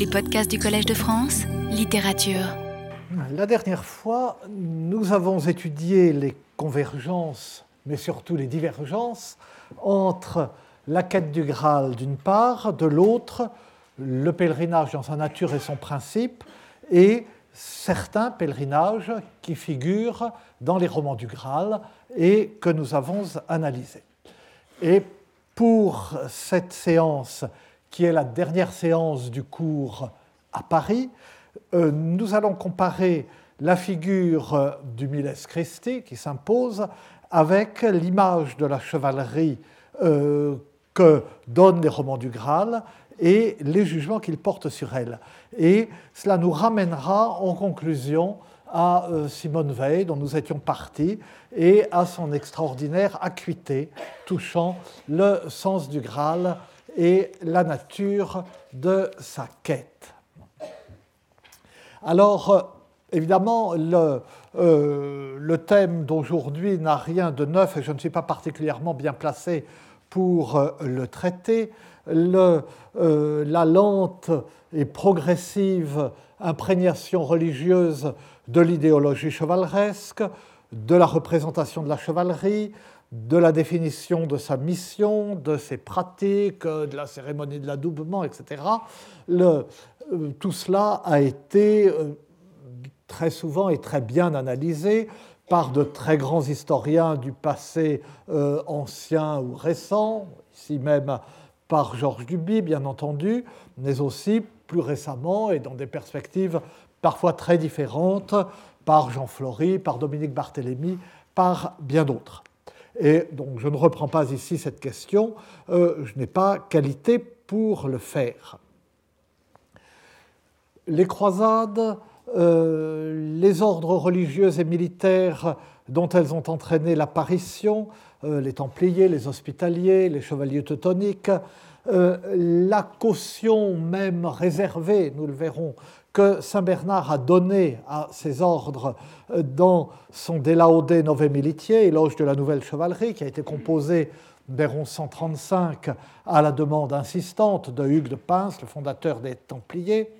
Les podcasts du Collège de France, littérature. La dernière fois, nous avons étudié les convergences, mais surtout les divergences, entre la quête du Graal d'une part, de l'autre, le pèlerinage dans sa nature et son principe, et certains pèlerinages qui figurent dans les romans du Graal et que nous avons analysés. Et pour cette séance, qui est la dernière séance du cours à Paris, euh, nous allons comparer la figure du Miles Christi qui s'impose avec l'image de la chevalerie euh, que donnent les romans du Graal et les jugements qu'ils portent sur elle. Et cela nous ramènera en conclusion à euh, Simone Veil, dont nous étions partis, et à son extraordinaire acuité touchant le sens du Graal et la nature de sa quête. Alors, euh, évidemment, le, euh, le thème d'aujourd'hui n'a rien de neuf et je ne suis pas particulièrement bien placé pour euh, le traiter. La lente et progressive imprégnation religieuse de l'idéologie chevaleresque, de la représentation de la chevalerie, de la définition de sa mission, de ses pratiques, de la cérémonie de l'adoubement, etc. Euh, tout cela a été euh, très souvent et très bien analysé par de très grands historiens du passé euh, ancien ou récent, ici même par Georges Duby, bien entendu, mais aussi plus récemment et dans des perspectives parfois très différentes par Jean Flory, par Dominique Barthélémy, par bien d'autres. Et donc je ne reprends pas ici cette question, euh, je n'ai pas qualité pour le faire. Les croisades, euh, les ordres religieux et militaires dont elles ont entraîné l'apparition, euh, les Templiers, les Hospitaliers, les Chevaliers teutoniques, la caution même réservée, nous le verrons, que Saint Bernard a donné à ses ordres euh, dans son De Laude Nove Militiae, éloge de la nouvelle chevalerie, qui a été composé vers 1135 à la demande insistante de Hugues de Pince, le fondateur des Templiers,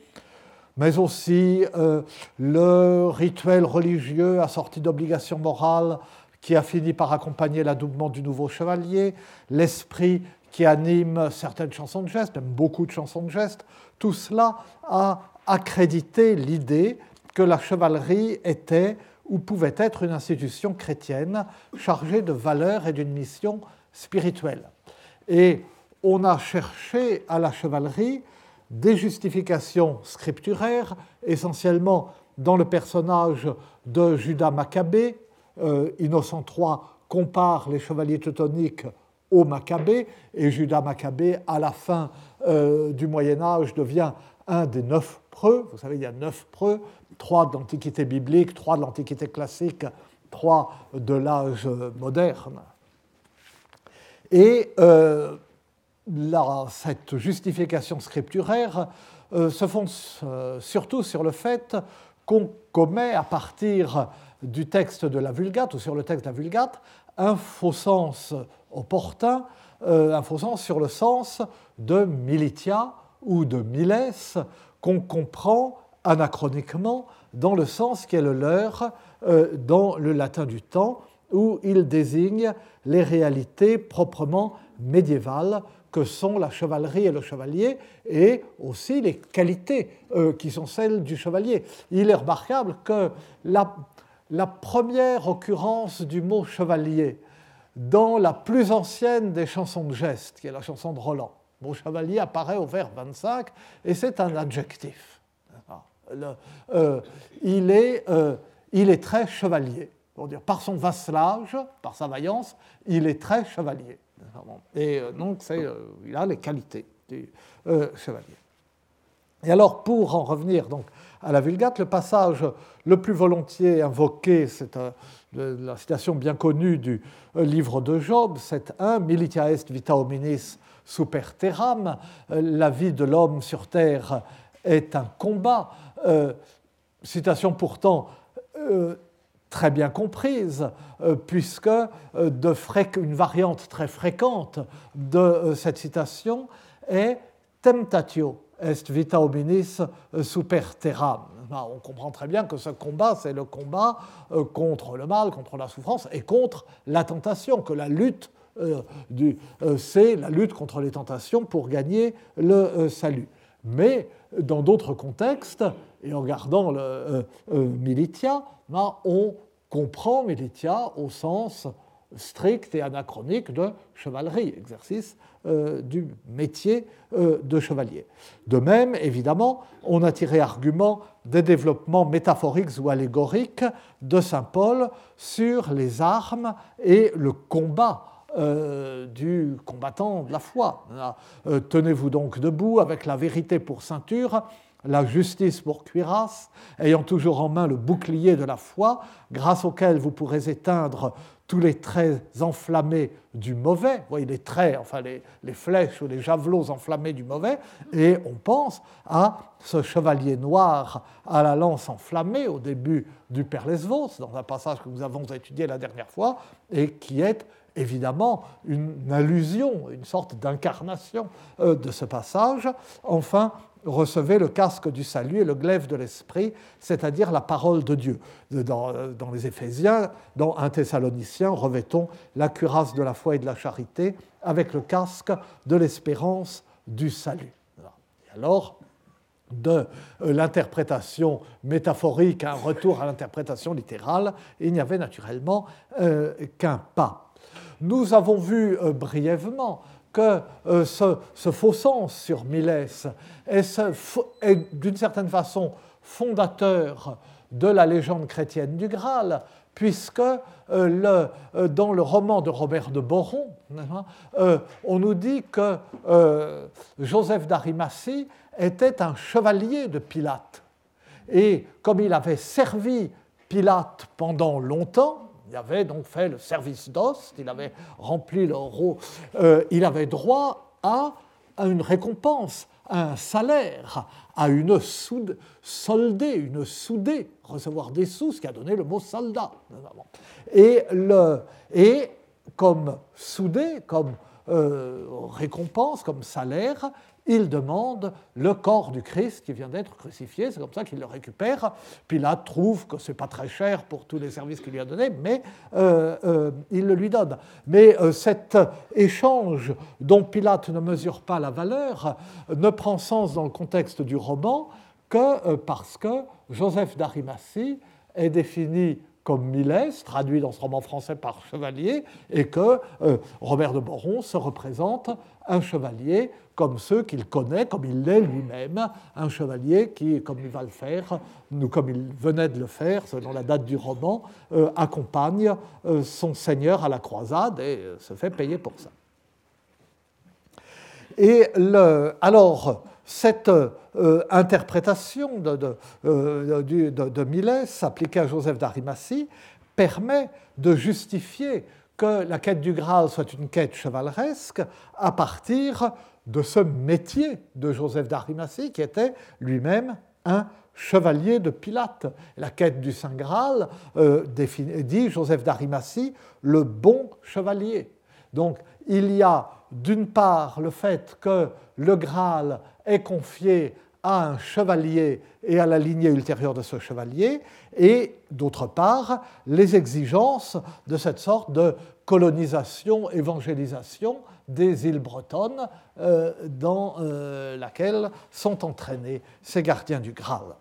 mais aussi euh, le rituel religieux assorti d'obligations morales qui a fini par accompagner l'adoubement du nouveau chevalier, l'esprit qui anime certaines chansons de geste, même beaucoup de chansons de geste, tout cela a accréditer l'idée que la chevalerie était ou pouvait être une institution chrétienne chargée de valeurs et d'une mission spirituelle. Et on a cherché à la chevalerie des justifications scripturaires, essentiellement dans le personnage de Judas Maccabée. Euh, Innocent III compare les chevaliers teutoniques aux Maccabées, et Judas Maccabée, à la fin euh, du Moyen Âge, devient un des neuf preux. Vous savez, il y a neuf preux, trois de l'Antiquité biblique, trois de l'Antiquité classique, trois de l'âge moderne. Et euh, cette justification scripturaire euh, se fonde euh, surtout sur le fait qu'on commet à partir du texte de la Vulgate, ou sur le texte de la Vulgate, un faux sens opportun, un faux sens sur le sens de militia ou de miles qu'on comprend anachroniquement dans le sens qui est le leur euh, dans le latin du temps, où il désigne les réalités proprement médiévales que sont la chevalerie et le chevalier, et aussi les qualités euh, qui sont celles du chevalier. Il est remarquable que la, la première occurrence du mot chevalier dans la plus ancienne des chansons de geste, qui est la chanson de Roland, Mon chevalier apparaît au vers 25 et c'est un adjectif. Euh, il, est, euh, il est très chevalier. Pour dire, par son vasselage, par sa vaillance, il est très chevalier. Et euh, donc, il a les qualités du chevalier. Et alors, pour en revenir donc à la Vulgate, le passage le plus volontiers invoqué, c'est la citation bien connue du livre de Job, c'est un Militia est vita hominis super terram, la vie de l'homme sur terre est un combat. Euh, citation pourtant euh, très bien comprise, euh, puisque une variante très fréquente de cette citation est temptatio est vita hominis super terram. On comprend très bien que ce combat, c'est le combat contre le mal, contre la souffrance et contre la tentation, que la lutte, c'est la lutte contre les tentations pour gagner le salut. Mais dans d'autres contextes, et en regardant le Militia, on comprend Militia au sens strict et anachronique de chevalerie, exercice euh, du métier euh, de chevalier. De même, évidemment, on a tiré argument des développements métaphoriques ou allégoriques de Saint Paul sur les armes et le combat euh, du combattant de la foi. Tenez-vous donc debout avec la vérité pour ceinture la justice pour cuirasse, ayant toujours en main le bouclier de la foi, grâce auquel vous pourrez éteindre tous les traits enflammés du mauvais, vous voyez les traits, enfin les, flèches ou les javelots enflammés du mauvais, et on pense à ce chevalier noir à la lance enflammée au début du Père Lesvos, dans un passage que nous avons étudié la dernière fois, et qui est évidemment une allusion, une sorte d'incarnation euh, de ce passage. Enfin, recevez le casque du salut et le glaive de l'esprit, c'est-à-dire la parole de Dieu. Dans, les Éphésiens, dans un Thessalonicien, revêtons la cuirasse de la foi et de la charité avec le casque de l'espérance du salut. Et alors, de euh, l'interprétation métaphorique un retour à l'interprétation littérale, il n'y avait naturellement euh, qu'un pas. Nous avons vu euh, brièvement que euh, ce, faux sens sur Milès est, d'une certaine façon fondateur de la légende chrétienne du Graal, puisque euh, dans le roman de Robert de Boron, on nous dit que Joseph d'Arimathie était un chevalier de Pilate. Et comme il avait servi Pilate pendant longtemps, il avait donc fait le service d'ost, il avait rempli le rôle, euh, il avait droit à, une récompense, à un salaire, à une soude, soldée, une soudée, recevoir des sous, ce qui a donné le mot soldat. Et, comme soudé, comme euh, récompense, comme salaire, il demande le corps du Christ qui vient d'être crucifié, c'est comme ça qu'il le récupère. Pilate trouve que ce n'est pas très cher pour tous les services qu'il lui a donnés, mais euh, euh, il le lui donne. Mais euh, cet échange dont Pilate ne mesure pas la valeur ne prend sens dans le contexte du roman que parce que Joseph d'Arimathie est défini comme Milès, traduit dans ce roman français par chevalier, et que Robert de Boron se représente un chevalier comme ceux qu'il connaît, comme il l'est lui-même, un chevalier qui, comme il va le faire, ou comme il venait de le faire, selon la date du roman, euh, accompagne euh, son seigneur à la croisade et euh, se fait payer pour ça. Et alors, cette interprétation de, de, de, appliquée à Joseph d'Arimathie permet de justifier que la quête du Graal soit une quête chevaleresque à partir de ce métier de Joseph d'Arimathie, qui était lui-même un chevalier de Pilate. La quête du Saint Graal euh, dit Joseph d'Arimathie le bon chevalier. Donc il y a d'une part le fait que le Graal est confié à un chevalier et à la lignée ultérieure de ce chevalier, et d'autre part les exigences de cette sorte de colonisation, évangélisation des îles bretonnes euh, dans euh, laquelle sont entraînés ces gardiens du Graal.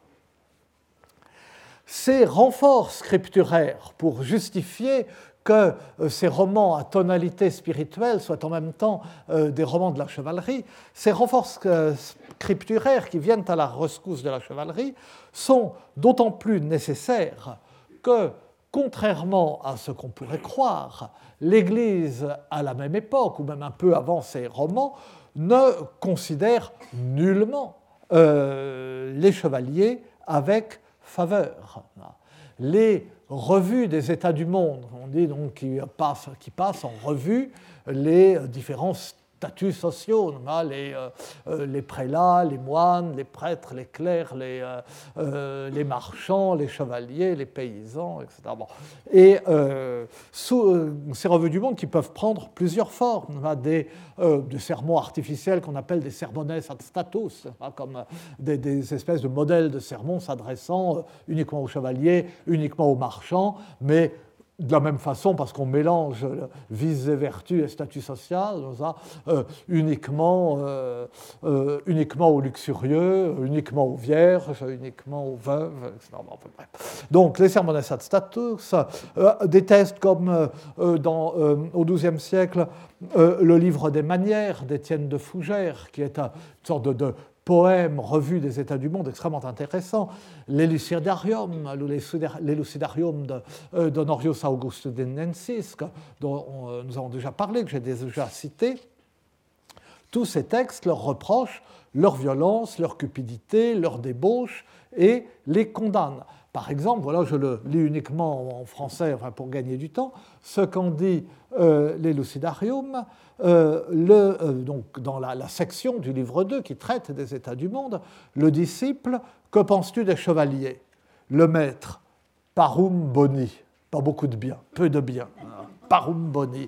Ces renforts scripturaires pour justifier que euh, ces romans à tonalité spirituelle soient en même temps des romans de la chevalerie, ces renforts scripturaires qui viennent à la rescousse de la chevalerie sont d'autant plus nécessaires que, contrairement à ce qu'on pourrait croire, l'Église, à la même époque, ou même un peu avant ces romans, ne considère nullement euh, les chevaliers avec faveur. Les revues des États du monde, on dit donc qui passent, passent en revue les différents statuts sociaux, les, les, prélats, les moines, les prêtres, les clercs, les, les marchands, les chevaliers, les paysans, etc. Et sous ces revues du monde qui peuvent prendre plusieurs formes, des, sermons artificiels qu'on appelle des sermones ad status, comme des, des, espèces de modèles de sermons s'adressant uniquement aux chevaliers, uniquement aux marchands, mais de la même façon, parce qu'on mélange vices et vertus et statut social, euh, uniquement, euh, euh, uniquement aux luxurieux, uniquement aux vierges, uniquement aux veuves. Donc les sermones status, des tests comme dans, au XIIe siècle, le livre des manières d'Étienne de Fougères, qui est une sorte de poème revue des États du monde extrêmement intéressant, l'Elucidarium, l'Elucidarium d'Honorius euh, Augustinensis, dont euh, nous avons déjà parlé, que j'ai déjà cité, tous ces textes leur reprochent leur violence, leur cupidité, leur débauche et les condamnent. Par exemple, voilà, je le lis uniquement en français pour gagner du temps, ce qu'en dit euh, l'Elucidarium, euh, euh, donc dans la, section du livre 2 qui traite des états du monde, le disciple, que penses-tu des chevaliers? Le maître, parum boni, pas beaucoup de bien, peu de bien, parum boni.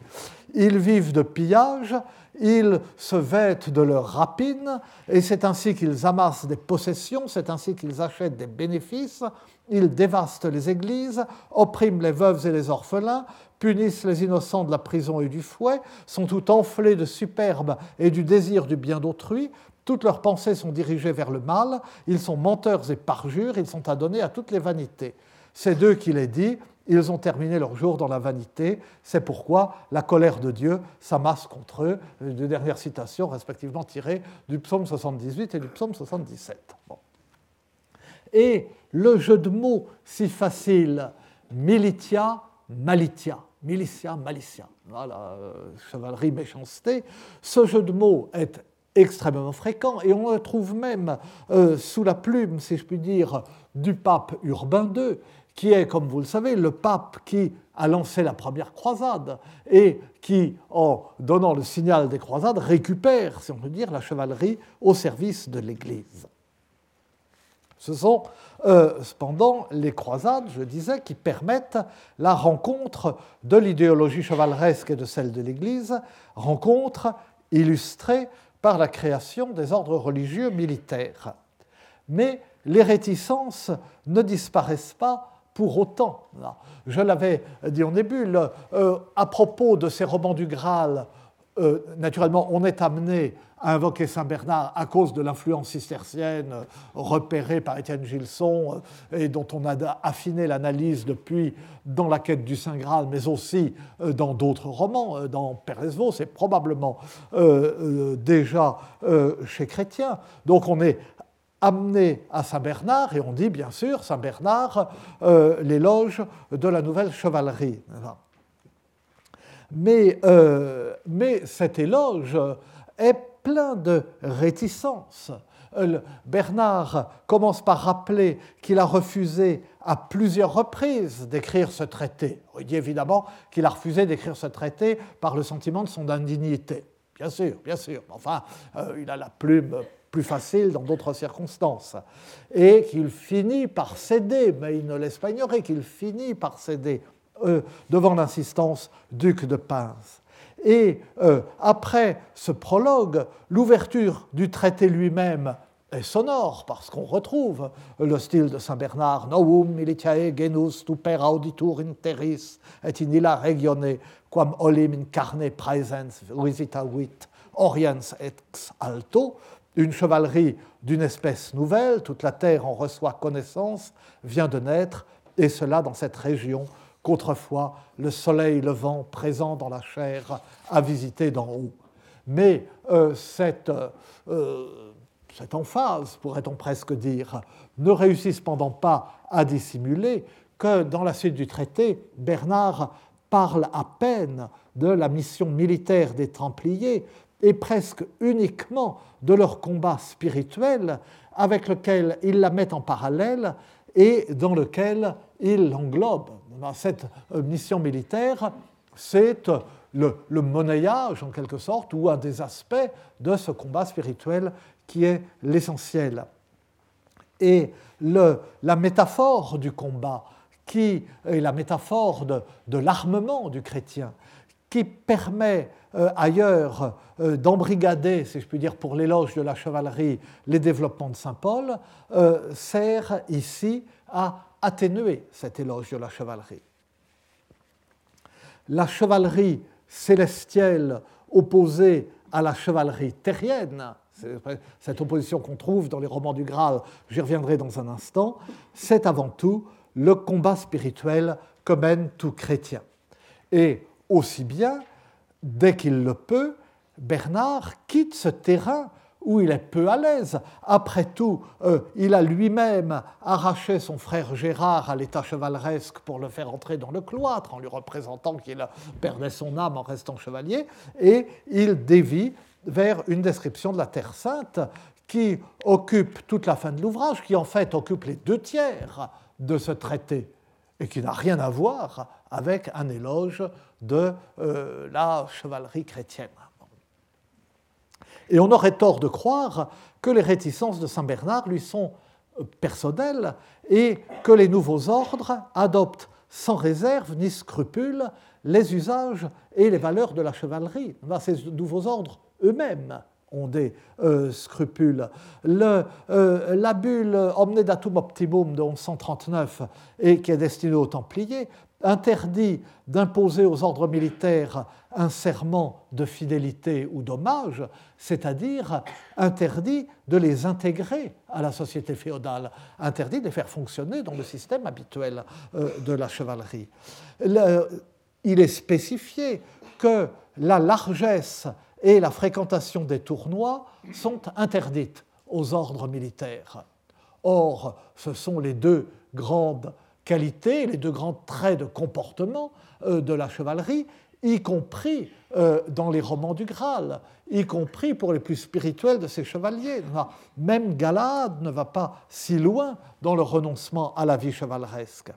Ils vivent de pillage, ils se vêtent de leurs rapines, et c'est ainsi qu'ils amassent des possessions, c'est ainsi qu'ils achètent des bénéfices, ils dévastent les églises, oppriment les veuves et les orphelins, punissent les innocents de la prison et du fouet, sont tout enflés de superbe et du désir du bien d'autrui, toutes leurs pensées sont dirigées vers le mal, ils sont menteurs et parjures, ils sont adonnés à toutes les vanités. C'est d'eux qu'il est dit, ils ont terminé leur jour dans la vanité, c'est pourquoi la colère de Dieu s'amasse contre eux. Deux dernières citations respectivement tirées du psaume 78 et du psaume 77. Et le jeu de mots si facile, militia, malitia, militia, malicia, voilà, euh, chevalerie, méchanceté, ce jeu de mots est extrêmement fréquent et on le trouve même euh, sous la plume, si je puis dire, du pape Urbain II, qui est, comme vous le savez, le pape qui a lancé la première croisade et qui, en donnant le signal des croisades, récupère, si on peut dire, la chevalerie au service de l'Église. Ce sont euh, cependant les croisades, je disais, qui permettent la rencontre de l'idéologie chevaleresque et de celle de l'Église, rencontre illustrée par la création des ordres religieux militaires. Mais les réticences ne disparaissent pas pour autant. Je l'avais dit au début, euh, à propos de ces romans du Graal, euh, naturellement, on est amené à invoquer Saint Bernard à cause de l'influence cistercienne repérée par Étienne Gilson euh, et dont on a affiné l'analyse depuis dans la quête du Saint Graal, mais aussi euh, dans d'autres romans. Euh, dans Père c'est probablement déjà chez Chrétien. Donc on est amené à Saint Bernard et on dit bien sûr Saint Bernard l'éloge de la nouvelle chevalerie. Mais, mais cet éloge est plein de réticences. Euh, Bernard commence par rappeler qu'il a refusé à plusieurs reprises d'écrire ce traité. Il dit évidemment qu'il a refusé d'écrire ce traité par le sentiment de son indignité. Bien sûr, bien sûr. Enfin, euh, il a la plume plus facile dans d'autres circonstances. Et qu'il finit par céder, mais il ne laisse pas ignorer qu'il finit par céder euh, devant l'insistance duc de Pince. Et euh, après ce prologue, l'ouverture du traité lui-même est sonore parce qu'on retrouve le style de Saint Bernard Novum militiae genus tuper auditur interis et in illa regione quam olim in carne praesens visitavit oriens ex alto. Une chevalerie d'une espèce nouvelle, toute la terre en reçoit connaissance, vient de naître, et cela dans cette région qu'autrefois le soleil levant présent dans la chair a visité d'en haut. Mais euh, cette, euh, cette emphase, pourrait-on presque dire, ne réussit cependant pas à dissimuler que dans la suite du traité, Bernard parle à peine de la mission militaire des Templiers et presque uniquement de leur combat spirituel avec lequel il la met en parallèle et dans lequel il cette euh, mission militaire, c'est le, monnayage, en quelque sorte, ou un des aspects de ce combat spirituel qui est l'essentiel. Et la métaphore du combat, qui est la métaphore de, l'armement du chrétien, qui permet euh, ailleurs euh, d'embrigader, si je puis dire, pour l'éloge de la chevalerie, les développements de Saint Paul, euh, sert ici à atténuer cet éloge de la chevalerie. La chevalerie célestielle opposée à la chevalerie terrienne, cette opposition qu'on trouve dans les romans du Graal, j'y reviendrai dans un instant, c'est avant tout le combat spirituel que mène tout chrétien. Et aussi bien, dès qu'il le peut, Bernard quitte ce terrain où il est peu à l'aise. Après tout, euh, il a lui-même arraché son frère Gérard à l'état chevaleresque pour le faire entrer dans le cloître, en lui représentant qu'il perdait son âme en restant chevalier, et il dévie vers une description de la Terre sainte qui occupe toute la fin de l'ouvrage, qui en fait occupe les deux tiers de ce traité, et qui n'a rien à voir avec un éloge de euh, la chevalerie chrétienne. Et on aurait tort de croire que les réticences de Saint Bernard lui sont euh, personnelles et que les nouveaux ordres adoptent sans réserve ni scrupule les usages et les valeurs de la chevalerie. Ces nouveaux ordres eux-mêmes ont des euh, scrupules. Le, euh, la bulle Omne datum optimum de 1139, et qui est destinée aux Templiers, interdit d'imposer aux ordres militaires un serment de fidélité ou d'hommage, c'est-à-dire interdit de les intégrer à la société féodale, interdit de les faire fonctionner dans le système habituel euh, de la chevalerie. il est spécifié que la largesse et la fréquentation des tournois sont interdites aux ordres militaires. Or, ce sont les deux grandes qualités, les deux grands traits de comportement euh, de la chevalerie, y compris euh, dans les romans du Graal, y compris pour les plus spirituels de ces chevaliers. Même Galade ne va pas si loin dans le renoncement à la vie chevaleresque.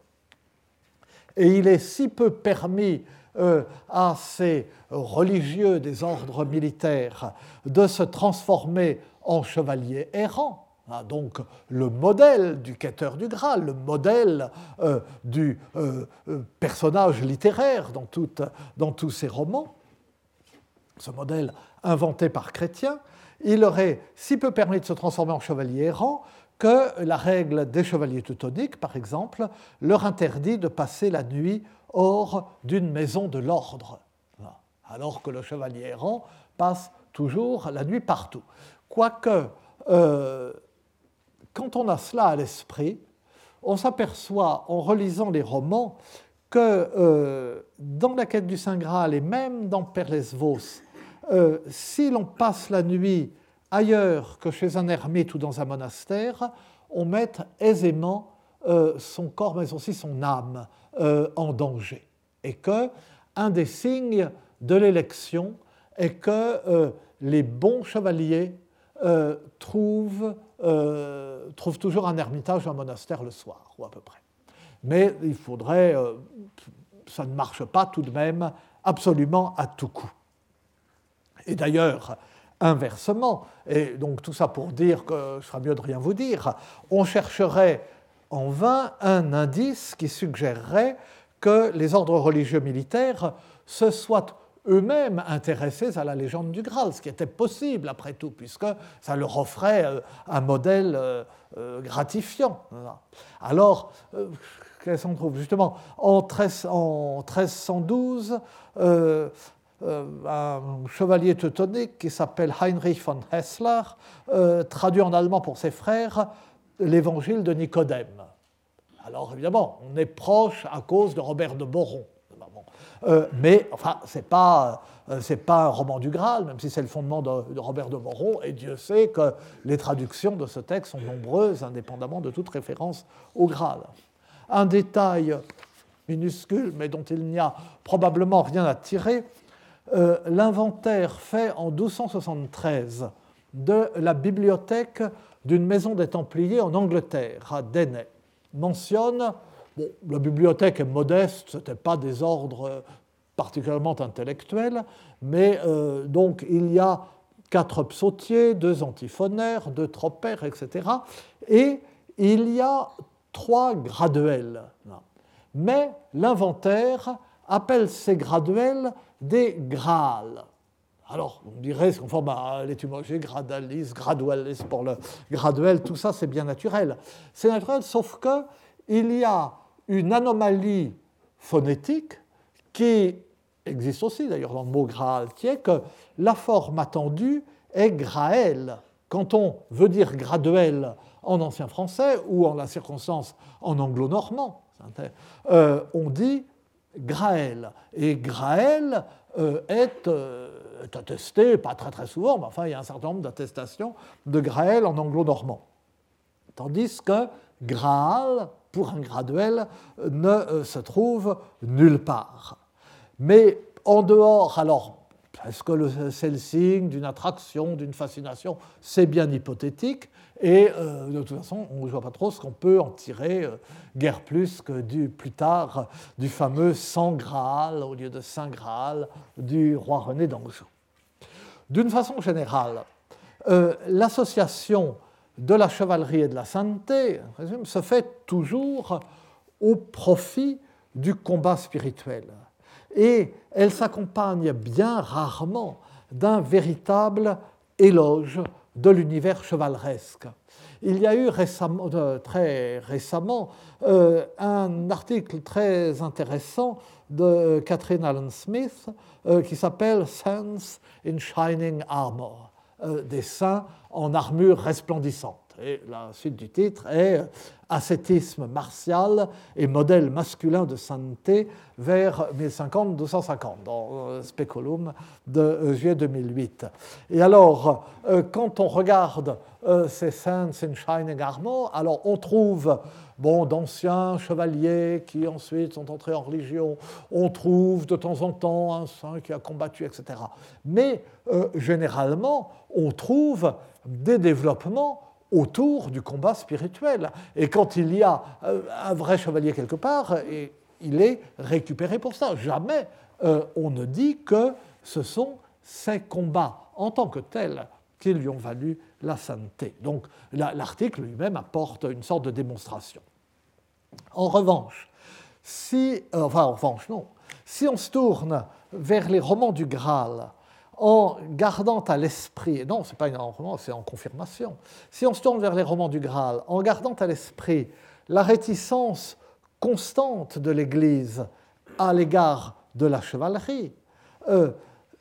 Et il est si peu permis à ces religieux des ordres militaires de se transformer en chevaliers errants ah, donc le modèle du quêteur du Graal, le modèle euh, du euh, euh, personnage littéraire dans, tous ces romans, ce modèle inventé par Chrétien, il aurait si peu permis de se transformer en chevalier errant que la règle des chevaliers teutoniques, par exemple, leur interdit de passer la nuit hors d'une maison de l'ordre, alors que le chevalier errant passe toujours la nuit partout. Quoique quand on a cela à l'esprit, on s'aperçoit en relisant les romans que euh, dans la quête du Saint Graal et même dans Perlesvos, euh, si l'on passe la nuit ailleurs que chez un ermite ou dans un monastère, on met aisément euh, son corps, mais aussi son âme, en danger. Et que un des signes de l'élection est que les bons chevaliers trouvent euh, trouve toujours un ermitage un monastère le soir, ou à peu près. Mais il faudrait, euh, ça ne marche pas tout de même absolument à tout coup. Et d'ailleurs, inversement, et donc tout ça pour dire que ce sera mieux de rien vous dire, on chercherait en vain un indice qui suggérerait que les ordres religieux militaires se soient eux-mêmes intéressés à la légende du Graal, ce qui était possible après tout, puisque ça leur offrait euh, un modèle euh, euh, gratifiant. Alors, qu'est-ce qu'on trouve? Justement, en, 1312, un chevalier teutonique qui s'appelle Heinrich von Hessler traduit en allemand pour ses frères l'évangile de Nicodème. Alors évidemment, on est proche à cause de Robert de Boron. Euh, mais enfin, ce n'est pas, euh, pas, un roman du Graal, même si c'est le fondement de, Robert de Moron, et Dieu sait que les traductions de ce texte sont nombreuses, indépendamment de toute référence au Graal. Un détail minuscule, mais dont il n'y a probablement rien à tirer, euh, l'inventaire fait en 1273 de la bibliothèque d'une maison des Templiers en Angleterre, à Denay, mentionne la bibliothèque est modeste, ce n'était pas des ordres particulièrement intellectuel, mais donc il y a quatre psautiers, deux antiphonaires, deux tropères, etc. Et il y a trois graduels. Mais l'inventaire appelle ces graduels des Graals. Alors, on dirait ce qu'on forme à l'étymologie gradalis, gradualis pour le graduel, tout ça c'est bien naturel. C'est naturel, sauf qu'il y a une anomalie phonétique qui existe aussi d'ailleurs dans le mot Graal, qui est que la forme attendue est Graël. Quand on veut dire graduel en ancien français ou en la circonstance en anglo-normand, euh, on dit Graël. Et Graël euh, est, euh, est, attesté, pas très très souvent, mais enfin il y a un certain nombre d'attestations de Graël en anglo-normand. Tandis que Graal, pour un graduel, ne se trouve nulle part. Mais en dehors, alors est-ce que c'est le signe d'une attraction, d'une fascination? C'est bien hypothétique. Et euh, de toute façon, on ne voit pas trop ce qu'on peut en tirer, euh, guère plus que du, plus tard du fameux Saint Graal au lieu de Saint Graal du roi René d'Anjou. D'une façon générale, euh, l'association de la chevalerie et de la sainteté se fait toujours au profit du combat spirituel et elle s'accompagne bien rarement d'un véritable éloge de l'univers chevaleresque. Il y a eu euh, très récemment euh, un article très intéressant de Catherine Allen Smith euh, qui s'appelle Saints in Shining Armor, des saints en armure resplendissante. Et la suite du titre est Ascétisme martial et modèle masculin de sainteté vers 1050-250, dans euh, Speculum de euh, juillet 2008. Et alors, euh, quand on regarde ces Saints in Shining Armor, alors on trouve bon, d'anciens chevaliers qui ensuite sont entrés en religion, on trouve de temps en temps un saint qui a combattu, etc. Mais généralement, on trouve des développements autour du combat spirituel. Et quand il y a euh, un vrai chevalier quelque part, il est récupéré pour ça. Jamais euh, on ne dit que ce sont ces combats en tant que tels qui lui ont valu la sainteté. Donc l'article lui-même apporte une sorte de démonstration. En revanche, si, euh, enfin en revanche non, si on se tourne vers les romans du Graal, en gardant à l'esprit, non, ce n'est pas un roman, c'est en confirmation, si on se tourne vers les romans du Graal, en gardant à l'esprit la réticence constante de l'Église à l'égard de la chevalerie, euh,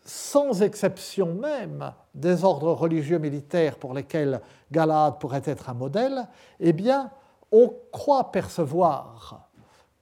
sans exception même des ordres religieux militaires pour lesquels Galade pourrait être un modèle, eh bien, on croit percevoir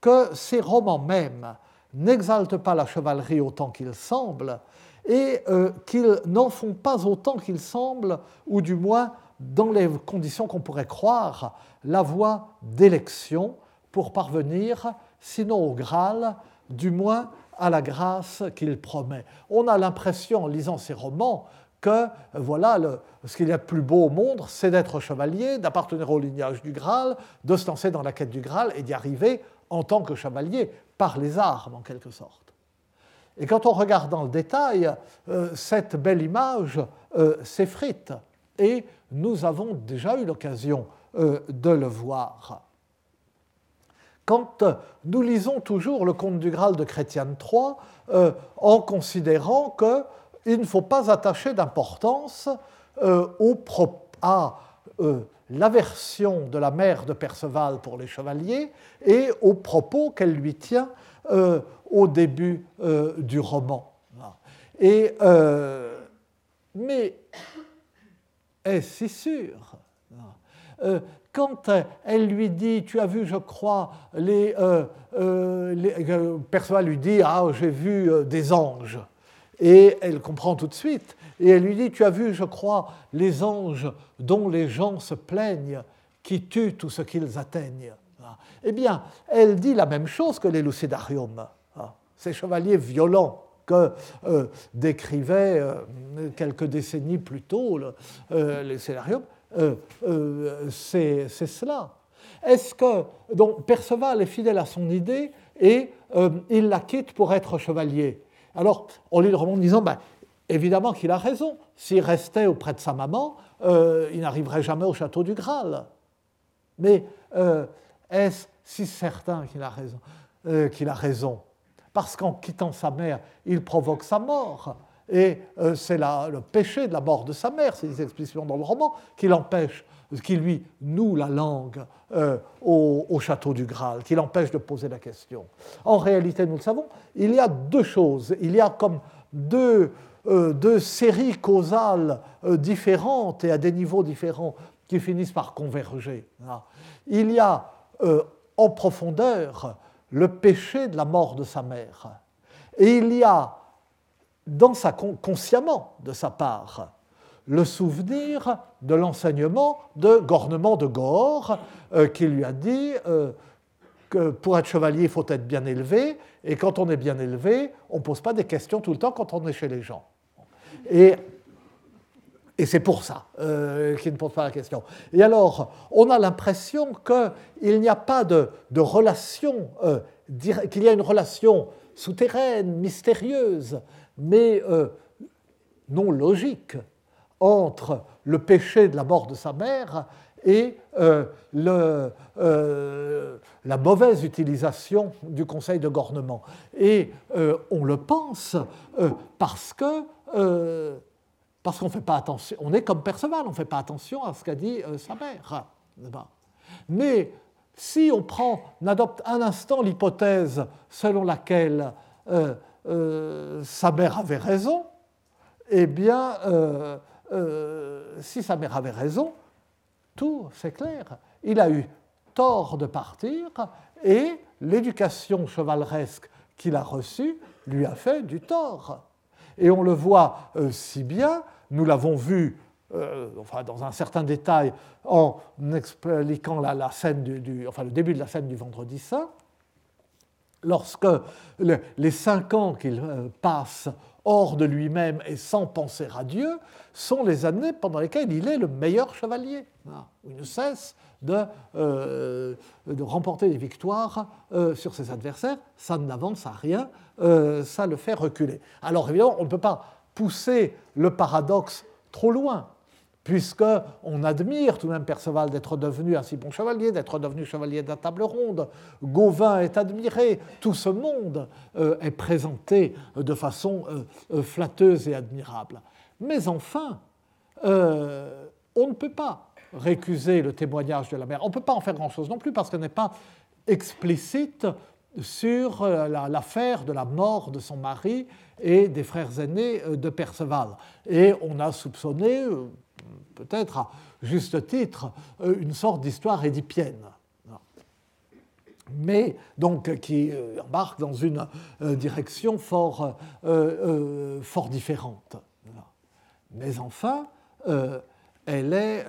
que ces romans même n'exaltent pas la chevalerie autant qu'il semble, et euh, qu'ils n'en font pas autant qu'il semble, ou du moins dans les conditions qu'on pourrait croire, la voie d'élection pour parvenir, sinon au Graal, du moins à la grâce qu'il promet. On a l'impression, en lisant ces romans, que voilà, ce qu'il y a de plus beau au monde, c'est d'être chevalier, d'appartenir au lignage du Graal, de se lancer dans la quête du Graal et d'y arriver en tant que chevalier, par les armes en quelque sorte. Et quand on regarde dans le détail, euh, cette belle image euh, s'effrite. Et nous avons déjà eu l'occasion euh, de le voir. Quand nous lisons toujours le Conte du Graal de Chrétien III, en considérant qu'il ne faut pas attacher d'importance à l'aversion de la mère de Perceval pour les chevaliers et aux propos qu'elle lui tient au début euh, du roman. Et, euh, mais est-ce si sûr euh, quand elle lui dit, tu as vu, je crois, les, les lui dit, ah, j'ai vu des anges. Et elle comprend tout de suite. Et elle lui dit, tu as vu, je crois, les anges dont les gens se plaignent, qui tuent tout ce qu'ils atteignent. Eh bien, elle dit la même chose que les Lucidarium ces chevaliers violents que euh, décrivaient euh, quelques décennies plus tôt euh, les scénarios, c'est cela. Est-ce que donc Perceval est fidèle à son idée et il la quitte pour être chevalier? Alors, on lui remonte en disant, ben, évidemment qu'il a raison. S'il restait auprès de sa maman, il n'arriverait jamais au château du Graal. Mais est-ce si certain qu'il a raison, qu'il a raison? Parce qu'en quittant sa mère, il provoque sa mort. Et euh, c'est le péché de la mort de sa mère, c'est expressions dans le roman, qui l'empêche, qui lui noue la langue euh, au, château du Graal, qui l'empêche de poser la question. En réalité, nous le savons, il y a deux choses. Il y a comme deux, euh, séries causales différentes et à des niveaux différents qui finissent par converger. Il y a en profondeur le péché de la mort de sa mère. Et il y a dans sa, consciemment de sa part le souvenir de l'enseignement de Gornement de Gore, euh, qui lui a dit euh, que pour être chevalier, il faut être bien élevé, et quand on est bien élevé, on ne pose pas des questions tout le temps quand on est chez les gens. Et, et c'est pour ça euh, qu'il ne pose pas la question. Et alors, on a l'impression qu'il n'y a pas de, relation, qu'il y a une relation souterraine, mystérieuse, mais euh, non logique entre le péché de la mort de sa mère et euh, euh, la mauvaise utilisation du conseil de gornement. Et on le pense parce que parce qu'on fait pas attention, on est comme Perceval, on ne fait pas attention à ce qu'a dit sa mère. Mais si on prend, on adopte un instant l'hypothèse selon laquelle euh, sa mère avait raison, eh bien, euh, euh, si sa mère avait raison, tout c'est clair. Il a eu tort de partir et l'éducation chevaleresque qu'il a reçue lui a fait du tort. Et on le voit si bien, nous l'avons vu enfin, dans un certain détail en expliquant la, scène du, enfin, le début de la scène du Vendredi Saint, lorsque les cinq ans qu'il euh, passe hors de lui-même et sans penser à Dieu sont les années pendant lesquelles il est le meilleur chevalier. Il ne cesse de, euh, remporter des victoires euh, sur ses adversaires, ça n'avance à rien, ça le fait reculer. Alors évidemment, on ne peut pas pousser le paradoxe trop loin puisqu'on admire tout de même Perceval d'être devenu un si bon chevalier, d'être devenu chevalier de la table ronde. Gauvin est admiré, tout ce monde euh, est présenté de façon euh, euh, flatteuse et admirable. Mais enfin, on ne peut pas récuser le témoignage de la mère. On ne peut pas en faire grand-chose non plus parce qu'elle n'est pas explicite sur l'affaire de la mort de son mari et des frères aînés de Perceval. Et on a soupçonné, peut-être à juste titre, euh, une sorte d'histoire édipienne mais donc qui euh, embarque dans une euh, direction fort, fort différente. Mais enfin, elle est,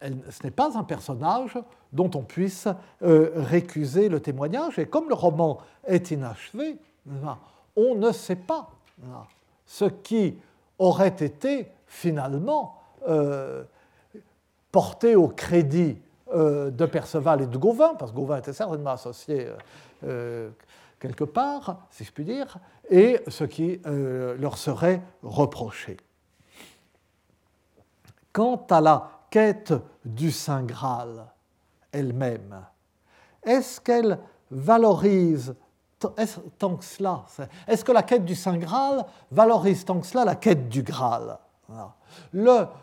elle, ce n'est pas un personnage dont on puisse récuser le témoignage, et comme le roman est inachevé, on ne sait pas ce qui aurait été finalement euh, porté au crédit euh, de Perceval et de Gauvin, parce que Gauvin était certainement associé euh, quelque part, si je puis dire, et ce qui leur serait reproché. Quant à la quête du Saint Graal elle-même, est-ce qu'elle valorise tant que cela Est-ce que la quête du Saint Graal valorise tant que cela la quête du Graal?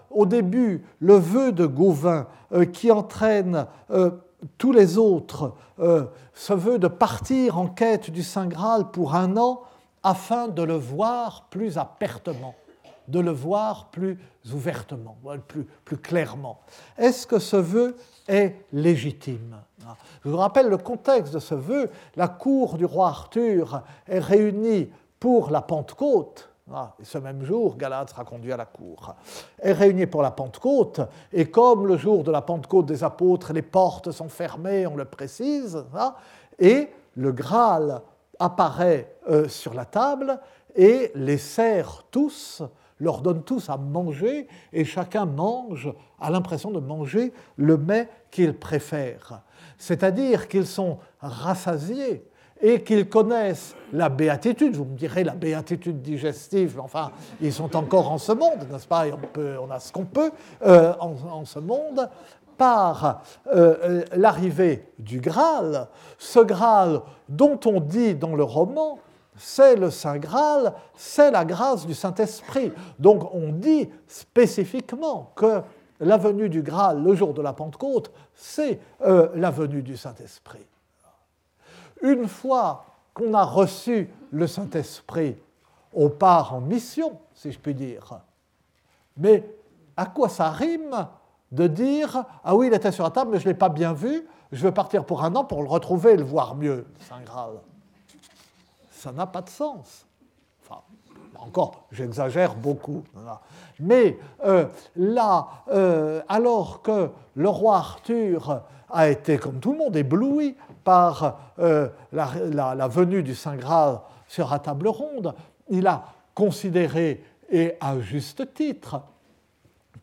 Au début, le vœu de Gauvin euh, qui entraîne euh, tous les autres, euh, ce vœu de partir en quête du Saint Graal pour un an afin de le voir plus apertement, de le voir plus ouvertement, plus, plus clairement. Est-ce que ce vœu est légitime? Je vous rappelle le contexte de ce vœu. La cour du roi Arthur est réunie pour la Pentecôte ah, ce même jour, Galade sera conduit à la cour. Est réunie pour la Pentecôte, et comme le jour de la Pentecôte des apôtres, les portes sont fermées, on le précise, hein, et le Graal apparaît euh, sur la table et les serfs tous leur donnent tous à manger et chacun mange, a l'impression de manger le mets qu'il préfère. C'est-à-dire qu'ils sont rassasiés et qu'ils connaissent la béatitude. Vous me direz la béatitude digestive, enfin, ils sont encore en ce monde, n'est-ce pas? On, peut, a ce qu'on peut euh, en, ce monde par euh, l'arrivée du Graal, ce Graal dont on dit dans le roman, c'est le Saint Graal, c'est la grâce du Saint-Esprit. Donc on dit spécifiquement que la venue du Graal le jour de la Pentecôte, c'est euh, la venue du Saint-Esprit. Une fois qu'on a reçu le Saint-Esprit, on part en mission, si je puis dire. Mais à quoi ça rime de dire Ah oui, il était sur la table, mais je ne l'ai pas bien vu, je veux partir pour un an pour le retrouver et le voir mieux, Saint Graal? Ça n'a pas de sens. Enfin, encore, j'exagère beaucoup. Mais euh, là, euh, alors que le roi Arthur a été, comme tout le monde, ébloui par euh, la, venue du Saint Graal sur la table ronde, il a considéré, et à juste titre,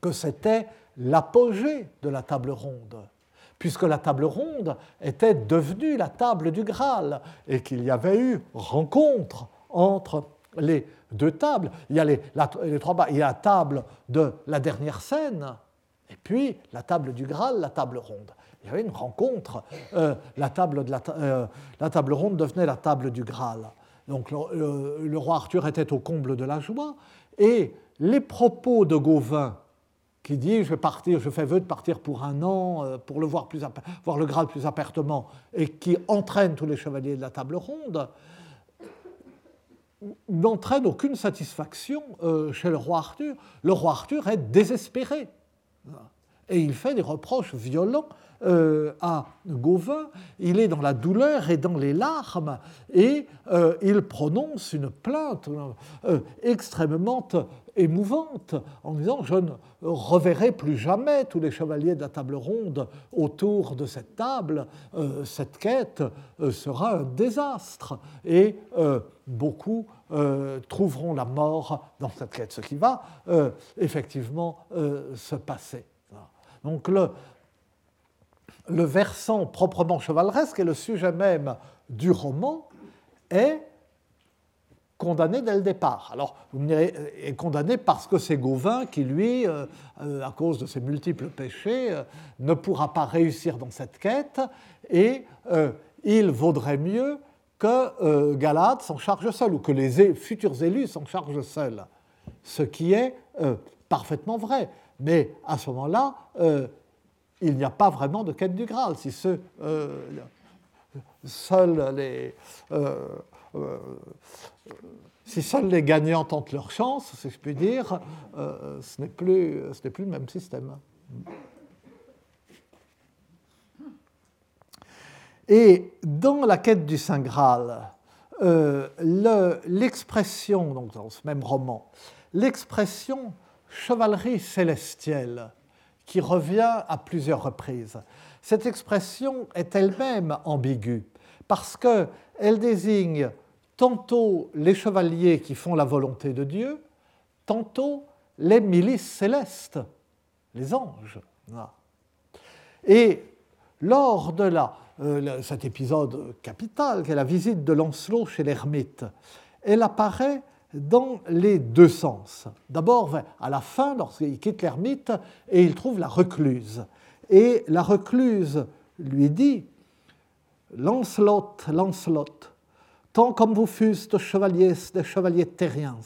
que c'était l'apogée de la table ronde, puisque la table ronde était devenue la table du Graal, et qu'il y avait eu rencontre entre les deux tables. Il y a les, trois bas, il y a la table de la dernière scène, et puis la table du Graal, la table ronde il y avait une rencontre. Euh, la, table de euh, la, table ronde devenait la table du Graal. Donc le, roi Arthur était au comble de la joie. Et les propos de Gauvin, qui dit je vais partir, je fais vœu de partir pour un an, euh, pour le voir, plus, voir le Graal plus apertement, et qui entraîne tous les chevaliers de la table ronde, n'entraîne aucune satisfaction chez le roi Arthur. Le roi Arthur est désespéré. Et il fait des reproches violents euh, à Gauvin, il est dans la douleur et dans les larmes, et euh, il prononce une plainte euh, extrêmement émouvante en disant Je ne reverrai plus jamais tous les chevaliers de la table ronde autour de cette table, cette quête sera un désastre, et beaucoup trouveront la mort dans cette quête, ce qui va effectivement se passer. Donc le versant proprement chevaleresque et le sujet même du roman est condamné dès le départ. Alors, vous me direz, est condamné parce que c'est Gauvin qui, lui, euh, euh, à cause de ses multiples péchés, euh, ne pourra pas réussir dans cette quête et il vaudrait mieux que Galade s'en charge seul ou que les futurs élus s'en chargent seuls. Ce qui est parfaitement vrai. Mais à ce moment-là, il n'y a pas vraiment de quête du Graal. Si euh, seuls les, euh, euh, si seuls les gagnants tentent leur chance, si je puis dire, ce n'est plus, plus le même système. Et dans la quête du Saint Graal, l'expression, donc dans ce même roman, l'expression chevalerie célestielle qui revient à plusieurs reprises. Cette expression est elle-même ambiguë parce qu'elle désigne tantôt les chevaliers qui font la volonté de Dieu, tantôt les milices célestes, les anges. Et lors de la, euh, cet épisode capital, qui est la visite de Lancelot chez l'ermite, elle apparaît dans les deux sens. D'abord, à la fin, lorsqu'il quitte l'ermite, et il trouve la recluse. Et la recluse lui dit Lancelot, Lancelot, tant comme vous fuste chevaliers des chevaliers terriens,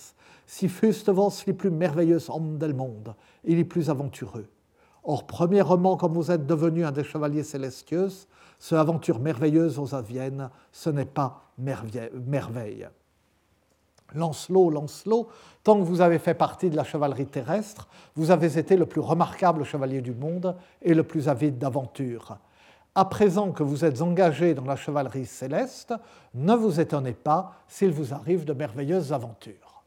si fuste vos les plus merveilleux hommes del monde et les plus aventureux. Or, premièrement, comme vous êtes devenu un des chevaliers célestieux, ce aventure merveilleuse aux avienne, ce n'est pas merveille. Lancelot, Lancelot, tant que vous avez fait partie de la chevalerie terrestre, vous avez été le plus remarquable chevalier du monde et le plus avide d'aventure. À présent que vous êtes engagé dans la chevalerie céleste, ne vous étonnez pas s'il vous arrive de merveilleuses aventures.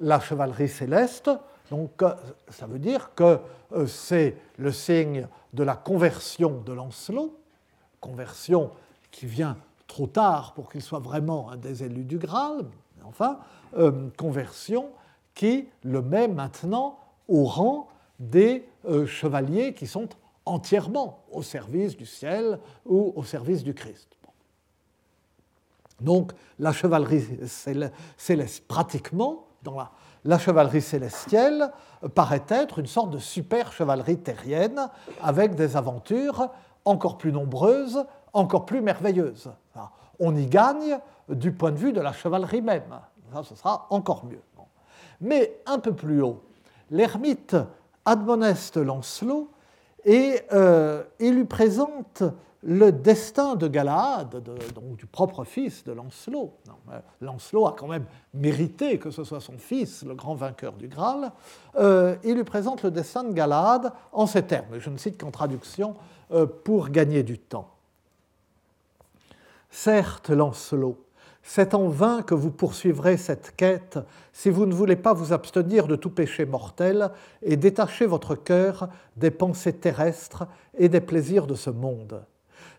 La chevalerie céleste, donc, ça veut dire que euh, c'est le signe de la conversion de Lancelot, conversion qui vient trop tard pour qu'il soit vraiment un des élus du Graal, enfin, euh, conversion qui le met maintenant au rang des euh, chevaliers qui sont entièrement au service du ciel ou au service du Christ. Donc la chevalerie céleste, pratiquement, dans la, chevalerie célestielle, paraît être une sorte de super chevalerie terrienne avec des aventures encore plus nombreuses, encore plus merveilleuses. On y gagne du point de vue de la chevalerie même. Ça, ce sera encore mieux. Mais un peu plus haut, l'ermite admoneste Lancelot et euh, il lui présente le destin de Galahad, donc du propre fils de Lancelot. Lancelot a quand même mérité que ce soit son fils, le grand vainqueur du Graal. Euh, il lui présente le destin de Galahad en ces termes, je ne cite qu'en traduction euh, pour gagner du temps. Certes, Lancelot, c'est en vain que vous poursuivrez cette quête si vous ne voulez pas vous abstenir de tout péché mortel et détacher votre cœur des pensées terrestres et des plaisirs de ce monde.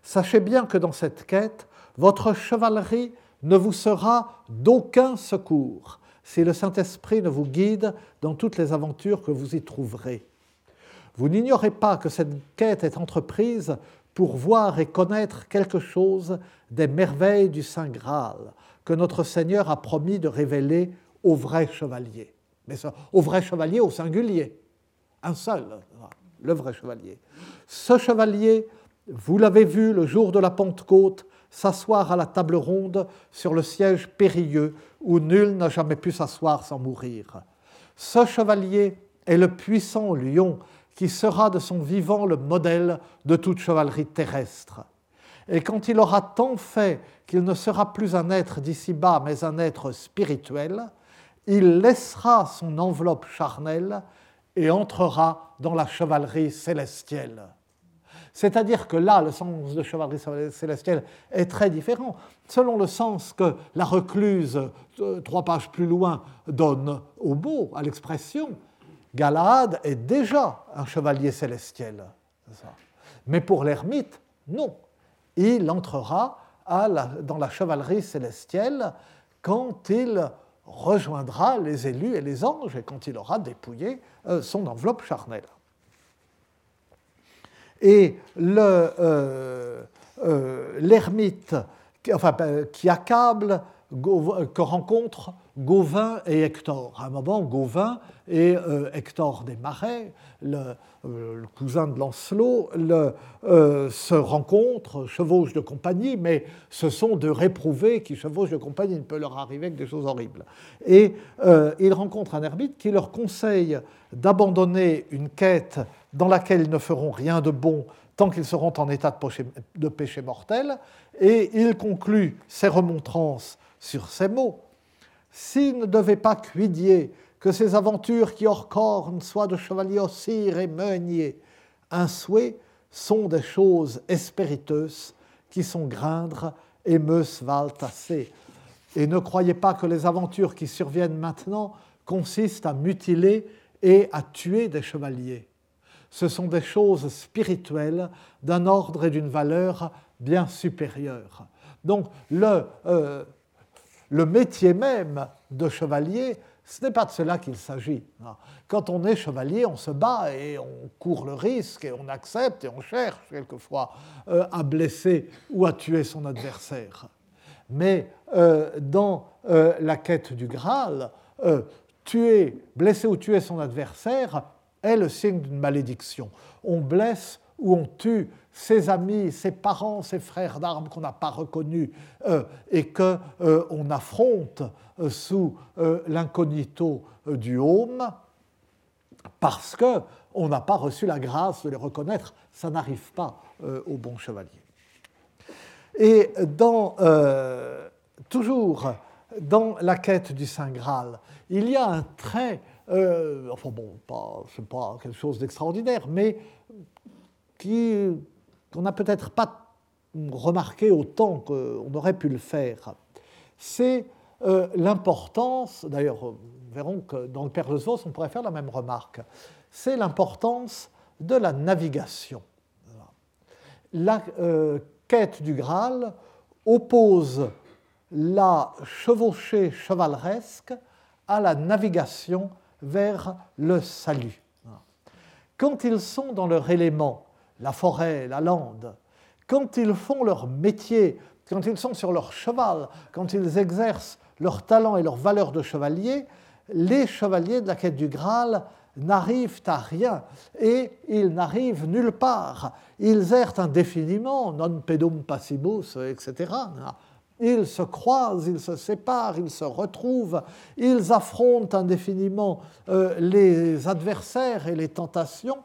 Sachez bien que dans cette quête, votre chevalerie ne vous sera d'aucun secours si le Saint-Esprit ne vous guide dans toutes les aventures que vous y trouverez. Vous n'ignorez pas que cette quête est entreprise pour voir et connaître quelque chose des merveilles du Saint Graal que notre Seigneur a promis de révéler au vrai chevalier. Mais au vrai chevalier au singulier, un seul, le vrai chevalier. Ce chevalier, vous l'avez vu le jour de la Pentecôte, s'asseoir à la table ronde sur le siège périlleux où nul n'a jamais pu s'asseoir sans mourir. Ce chevalier est le puissant lion qui sera de son vivant le modèle de toute chevalerie terrestre. Et quand il aura tant fait qu'il ne sera plus un être d'ici-bas, mais un être spirituel, il laissera son enveloppe charnelle et entrera dans la chevalerie célestielle. C'est-à-dire que là, le sens de chevalerie célestielle est très différent, selon le sens que la recluse, euh, trois pages plus loin, donne au mot, à l'expression. Galahad est déjà un chevalier célestiel. Mais pour l'ermite, non. Il entrera dans la chevalerie célestielle quand il rejoindra les élus et les anges et quand il aura dépouillé euh, son enveloppe charnelle. Et euh, euh, l'ermite qui accable, que rencontre Gauvin et Hector. À un moment, Gauvin et euh, Hector des Marais, le, euh, cousin de Lancelot, euh, se rencontrent, chevauchent de compagnie, mais ce sont de réprouvés qui chevauchent de compagnie, il peut leur arriver que des choses horribles. Et ils rencontrent un ermite qui leur conseille d'abandonner une quête dans laquelle ils ne feront rien de bon tant qu'ils seront en état de péché mortel, et il conclut ses remontrances sur ces mots. S'il ne devait pas cuidier que ces aventures qui hors cornes soient de chevaliers cire et meunier, un souhait sont des choses espériteuses qui sont grindres et me assez. Et ne croyez pas que les aventures qui surviennent maintenant consistent à mutiler et à tuer des chevaliers. Ce sont des choses spirituelles d'un ordre et d'une valeur bien supérieure. Donc le, euh, le métier même de chevalier, ce n'est pas de cela qu'il s'agit. Quand on est chevalier, on se bat et on court le risque et on accepte et on cherche quelquefois euh, à blesser ou à tuer son adversaire. Mais euh, dans euh, la quête du Graal, tuer, blesser ou tuer son adversaire est le signe d'une malédiction. On blesse ou on tue ses amis, ses parents, ses frères d'armes qu'on n'a pas reconnus euh, et qu'on euh, on affronte euh, sous l'incognito du home parce qu'on n'a pas reçu la grâce de les reconnaître. Ça n'arrive pas au bon chevalier. Et dans, toujours dans la quête du Saint Graal, il y a un trait, enfin bon, ce n'est pas quelque chose d'extraordinaire, mais qui qu'on n'a peut-être pas remarqué autant qu'on aurait pu le faire, c'est euh, l'importance, d'ailleurs, nous verrons que dans le Père Vos, on pourrait faire la même remarque, c'est l'importance de la navigation. La euh, quête du Graal oppose la chevauchée chevaleresque à la navigation vers le salut. Quand ils sont dans leur élément, la forêt, la lande, quand ils font leur métier, quand ils sont sur leur cheval, quand ils exercent leur talent et leur valeur de chevalier, les chevaliers de la quête du Graal n'arrivent à rien et ils n'arrivent nulle part. Ils errent indéfiniment, non pedum passibus, etc. Ils se croisent, ils se séparent, ils se retrouvent, ils affrontent indéfiniment euh, les adversaires et les tentations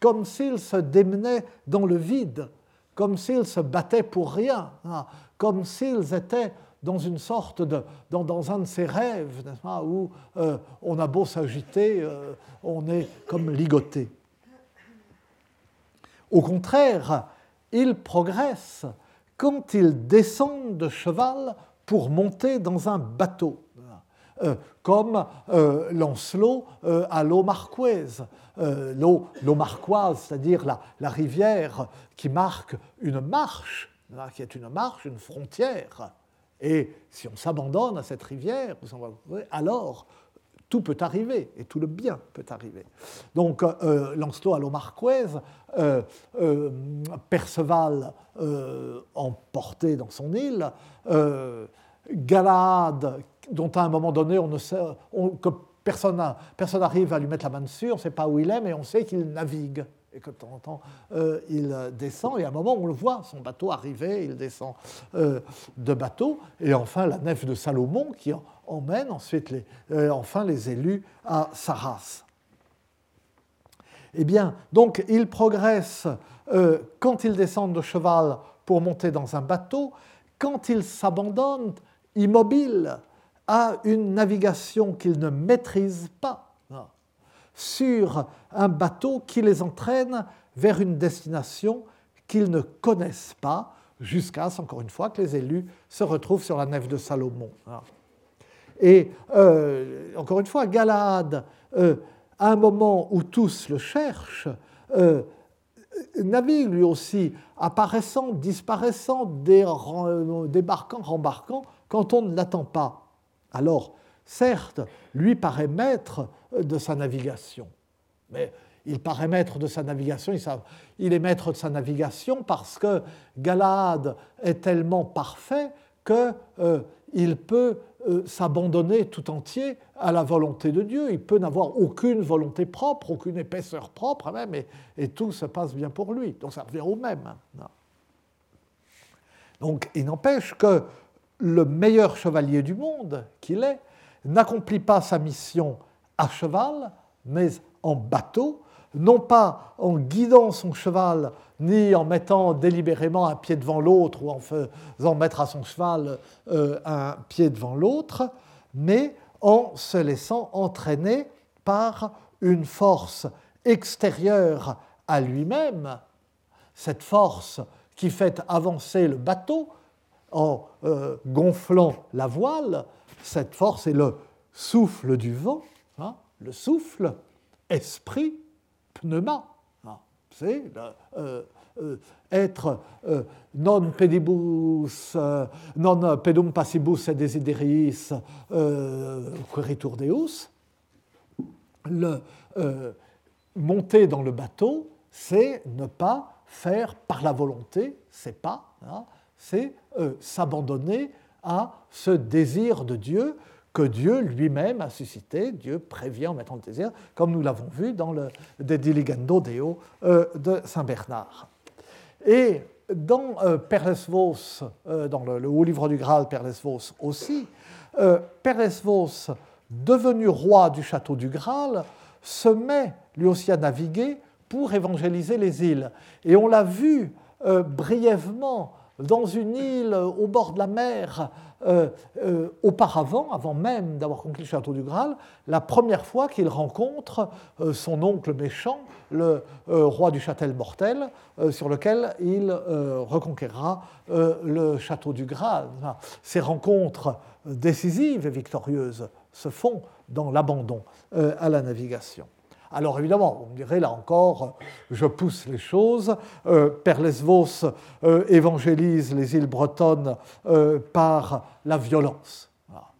comme s'ils se démenaient dans le vide, comme s'ils se battaient pour rien, hein, comme s'ils étaient dans une sorte de, dans, un de ces rêves, où euh, on a beau s'agiter, euh, on est comme ligoté. Au contraire, ils progressent quand ils descendent de cheval pour monter dans un bateau, comme euh, Lancelot euh, à l'eau marquoise, l'eau marquoise, c'est-à-dire la, rivière qui marque une marche, qui est une marche, une frontière. Et si on s'abandonne à cette rivière, alors tout peut arriver et tout le bien peut arriver. Donc euh, Lancelot à euh, euh, Perceval emporté dans son île, Galade dont à un moment donné on ne sait, que personne n'arrive à lui mettre la main dessus, on ne sait pas où il est, mais on sait qu'il navigue et que de temps en temps, euh, il descend, et à un moment, on le voit, son bateau arriver, il descend euh, de bateau, et enfin la nef de Salomon qui emmène ensuite les, euh, enfin les élus à Saras. Eh bien, donc, il progresse quand ils descendent de cheval pour monter dans un bateau, quand ils s'abandonnent immobiles à une navigation qu'ils ne maîtrisent pas sur un bateau qui les entraîne vers une destination qu'ils ne connaissent pas, jusqu'à, encore une fois, que les élus se retrouvent sur la nef de Salomon. Et euh, encore une fois, Galade, euh, à un moment où tous le cherchent, euh, navigue lui aussi, apparaissant, disparaissant, débarquant, rembarquant, quand on ne l'attend pas. Alors, certes, lui paraît maître de sa navigation. Mais il paraît maître de sa navigation, il est maître de sa navigation parce que Galade est tellement parfait qu'il euh, peut euh, s'abandonner tout entier à la volonté de Dieu. Il peut n'avoir aucune volonté propre, aucune épaisseur propre même, et, tout se passe bien pour lui. Donc ça revient au même. Hein. Donc il n'empêche que le meilleur chevalier du monde qu'il est n'accomplit pas sa mission à cheval, mais en bateau, non pas en guidant son cheval, ni en mettant délibérément un pied devant l'autre ou en faisant mettre à son cheval euh, un pied devant l'autre, mais en se laissant entraîner par une force extérieure à lui-même, cette force qui fait avancer le bateau en euh, gonflant la voile, cette force est le souffle du vent, Hein, le souffle, esprit, pneuma. Hein, c'est euh, euh, être non pedibus, non pedum passibus et desideris queritur deus. Le, monter dans le bateau, c'est ne pas faire par la volonté, c'est pas, hein, c'est s'abandonner à ce désir de Dieu que Dieu lui-même a suscité. Dieu prévient en mettant le désir, comme nous l'avons vu dans le De Diligendo Deo euh, de Saint Bernard. Et dans euh, euh, dans le, Haut Livre du Graal, Perlesvos aussi, euh, Perlesvos, devenu roi du château du Graal, se met lui aussi à naviguer pour évangéliser les îles. Et on l'a vu brièvement dans une île au bord de la mer, euh, euh, auparavant, avant même d'avoir conquis le château du Graal, la première fois qu'il rencontre euh, son oncle méchant, le roi du Châtel mortel, sur lequel il reconquérera le château du Graal. Ces rencontres décisives et victorieuses se font dans l'abandon à la navigation. Alors évidemment, on dirait là encore, je pousse les choses. Euh, Perlesvos euh, évangélise les îles bretonnes euh, par la violence.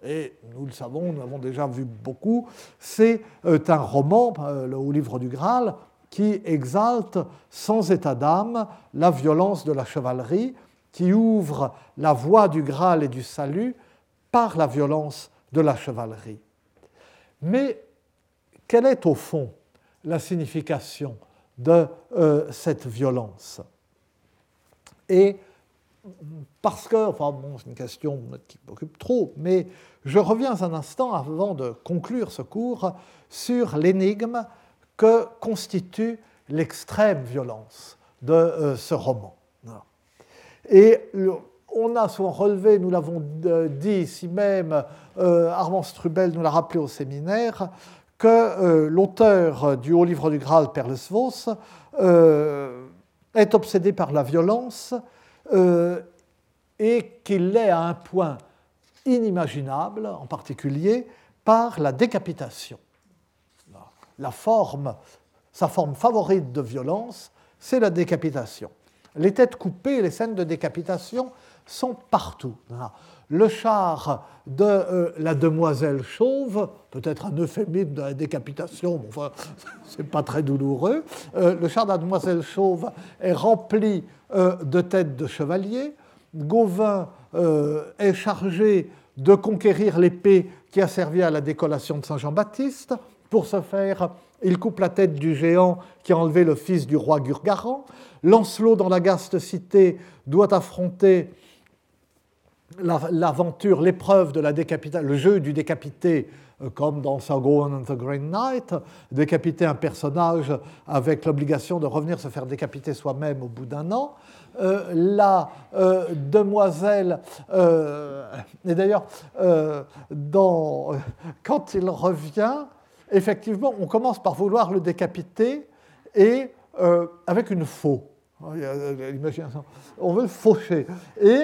Et nous le savons, nous l'avons déjà vu beaucoup, c'est euh, un roman, le livre du Graal, qui exalte sans état d'âme la violence de la chevalerie, qui ouvre la voie du Graal et du salut par la violence de la chevalerie. Mais quelle est au fond la signification de euh, cette violence Et parce que, enfin bon, c'est une question qui m'occupe trop, mais je reviens un instant avant de conclure ce cours sur l'énigme que constitue l'extrême violence de euh, ce roman. Et on a souvent relevé, nous l'avons euh, dit ici même, Armand Strubel nous l'a rappelé au séminaire, que l'auteur du Haut Livre du Graal, Perlesvos, est obsédé par la violence et qu'il l'est à un point inimaginable, en particulier par la décapitation. La forme, sa forme favorite de violence, c'est la décapitation. Les têtes coupées, les scènes de décapitation sont partout. Le char de euh, la demoiselle chauve, peut-être un euphémisme de la décapitation, mais enfin, c'est pas très douloureux. Euh, le char de la demoiselle chauve est rempli euh, de têtes de chevaliers. Gauvin est chargé de conquérir l'épée qui a servi à la décollation de Saint Jean-Baptiste. Pour ce faire, il coupe la tête du géant qui a enlevé le fils du roi Gurgaran. Lancelot, dans la gaste cité, doit affronter l'aventure, l'épreuve de la décapitation, le jeu du décapité, euh, comme dans Sargon and the Green Knight, décapiter un personnage avec l'obligation de revenir se faire décapiter soi-même au bout d'un an. Euh, la euh, demoiselle, et d'ailleurs, quand il revient, effectivement, on commence par vouloir le décapiter et avec une faux. On veut faucher. Et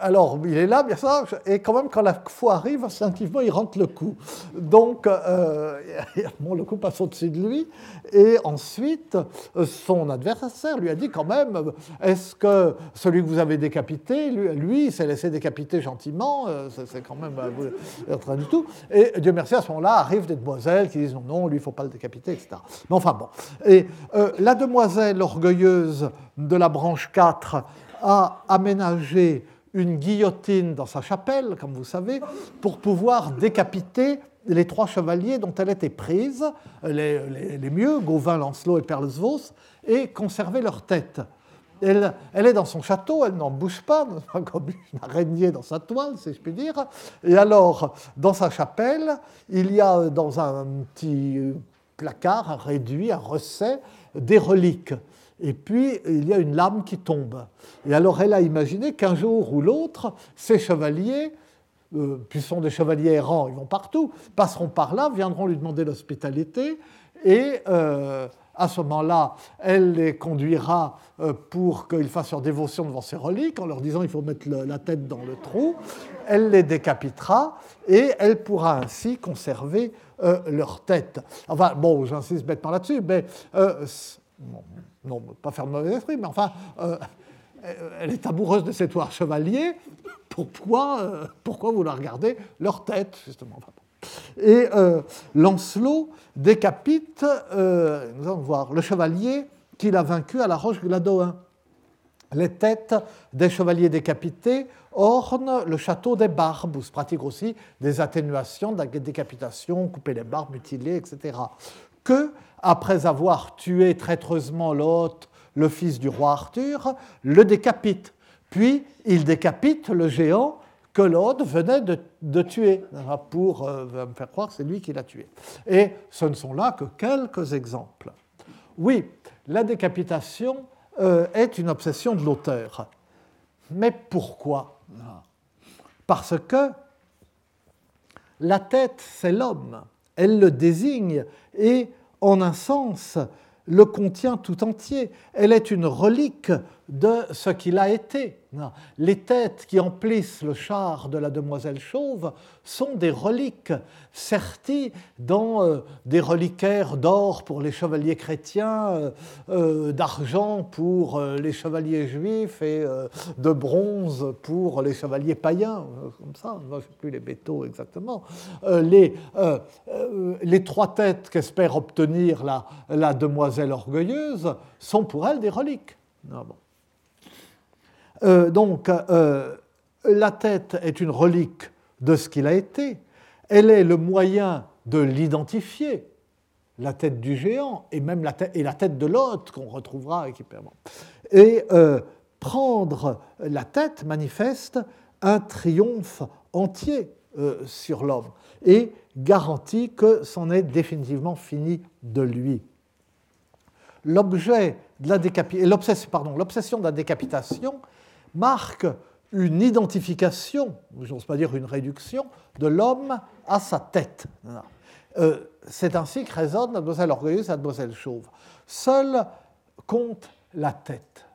alors, il est là, bien sûr, et quand même, quand la fois arrive, instinctivement, il rentre le coup. Donc, euh, le coup passe au-dessus de lui, et ensuite, son adversaire lui a dit quand même, est-ce que celui que vous avez décapité, lui, il s'est laissé décapiter gentiment, euh, c'est quand même euh, rien du tout. Et Dieu merci, à ce moment-là, arrivent des demoiselles qui disent non, non, lui, il ne faut pas le décapiter, etc. Mais enfin bon. Et euh, la demoiselle orgueilleuse de la branche 4 a aménagé une guillotine dans sa chapelle, comme vous savez, pour pouvoir décapiter les trois chevaliers dont elle était prise, les, mieux, Gauvin, Lancelot et Perlesvos, et conserver leur tête. Elle, elle, est dans son château, elle n'en bouge pas, comme une araignée dans sa toile, si je puis dire. Et alors, dans sa chapelle, il y a dans un petit placard, un réduit, un recet, des reliques et puis il y a une lame qui tombe. Et alors elle a imaginé qu'un jour ou l'autre, ces chevaliers, euh, puis sont des chevaliers errants, ils vont partout, passeront par là, viendront lui demander l'hospitalité, et euh, à ce moment-là, elle les conduira euh, pour qu'ils fassent leur dévotion devant ces reliques, en leur disant il faut mettre la tête dans le trou. Elle les décapitera et elle pourra ainsi conserver leur tête. Enfin, bon, j'insiste bêtement là-dessus, mais non, pas faire de mauvais esprit, mais enfin, euh, elle est amoureuse de ces trois chevaliers. Pourquoi, euh, pourquoi vous la Leur tête, justement. Et euh, Lancelot décapite, nous allons voir, le chevalier qu'il a vaincu à la roche Gladoin. Les têtes des chevaliers décapités ornent le château des barbes, où se pratiquent aussi des atténuations, des décapitations, couper les barbes, mutiler, etc. Que après avoir tué traîtreusement l'hôte, le fils du roi Arthur, le décapite. Puis il décapite le géant que l'hôte venait de, tuer, pour euh, me faire croire que c'est lui qui l'a tué. Et ce ne sont là que quelques exemples. Oui, la décapitation euh, est une obsession de l'auteur. Mais pourquoi? Parce que la tête, c'est l'homme. Elle le désigne et en un sens, le contient tout entier. Elle est une relique de ce qu'il a été. Les têtes qui emplissent le char de la demoiselle chauve sont des reliques serties dans euh, des reliquaires d'or pour les chevaliers chrétiens, euh, euh, d'argent pour les chevaliers juifs et de bronze pour les chevaliers païens, comme ça, je ne sais plus les métaux exactement. Les, trois têtes qu'espère obtenir la, demoiselle orgueilleuse sont pour elle des reliques. Euh, donc, euh, la tête est une relique de ce qu'il a été. Elle est le moyen de l'identifier, la tête du géant et même la tête, de l'hôte qu'on retrouvera équipièrement. Et euh, prendre la tête manifeste un triomphe entier sur l'homme et garantit que c'en est définitivement fini de lui. L'objet de la l'obsession de la décapitation marque une identification, j'ose pas dire une réduction, de l'homme à sa tête. Euh, c'est ainsi que résonne la demoiselle orgueilleuse et la demoiselle chauve. Seule compte la tête.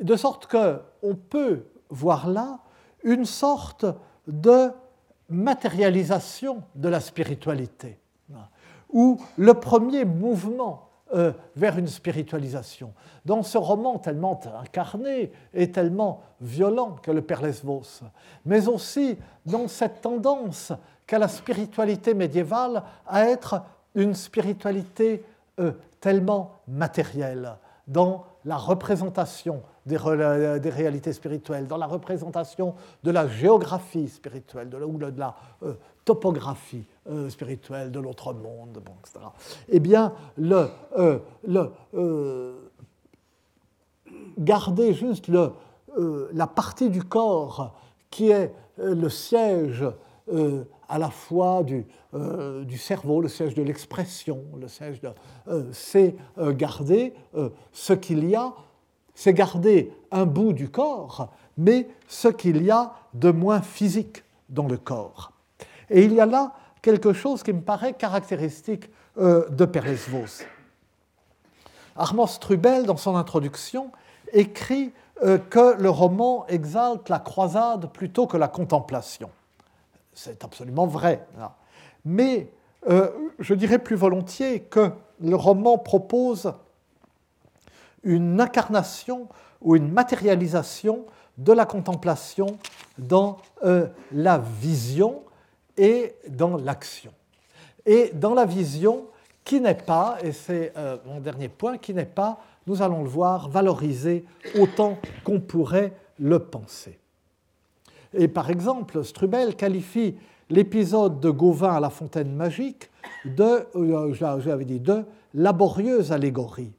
De sorte qu'on peut voir là une sorte de matérialisation de la spiritualité, où le premier mouvement euh, vers une spiritualisation. Dans ce roman tellement incarné et tellement violent que le Père Lesvos, mais aussi dans cette tendance qu'a la spiritualité médiévale à être une spiritualité euh, tellement matérielle, dans la représentation des, réalités spirituelles, dans la représentation de la géographie spirituelle, de la, euh, topographie euh, spirituelle de l'autre monde, bon, etc. Eh bien, le euh, garder juste le, la partie du corps qui est le siège à la fois du, du, cerveau, le siège de l'expression, le siège de... c'est garder ce qu'il y a, c'est garder un bout du corps, mais ce qu'il y a de moins physique dans le corps. Et il y a là quelque chose qui me paraît caractéristique euh, de Perez-Vos. Armand Strubel, dans son introduction, écrit euh, que le roman exalte la croisade plutôt que la contemplation. C'est absolument vrai. Mais euh, je dirais plus volontiers que le roman propose une incarnation ou une matérialisation de la contemplation dans la vision et dans l'action. Et dans la vision, qui n'est pas, et c'est euh, mon dernier point, qui n'est pas, nous allons le voir, valorisé autant qu'on pourrait le penser. Et par exemple, Strubel qualifie l'épisode de Gauvin à la fontaine magique de, euh, j'avais dit, de laborieuse allégorie.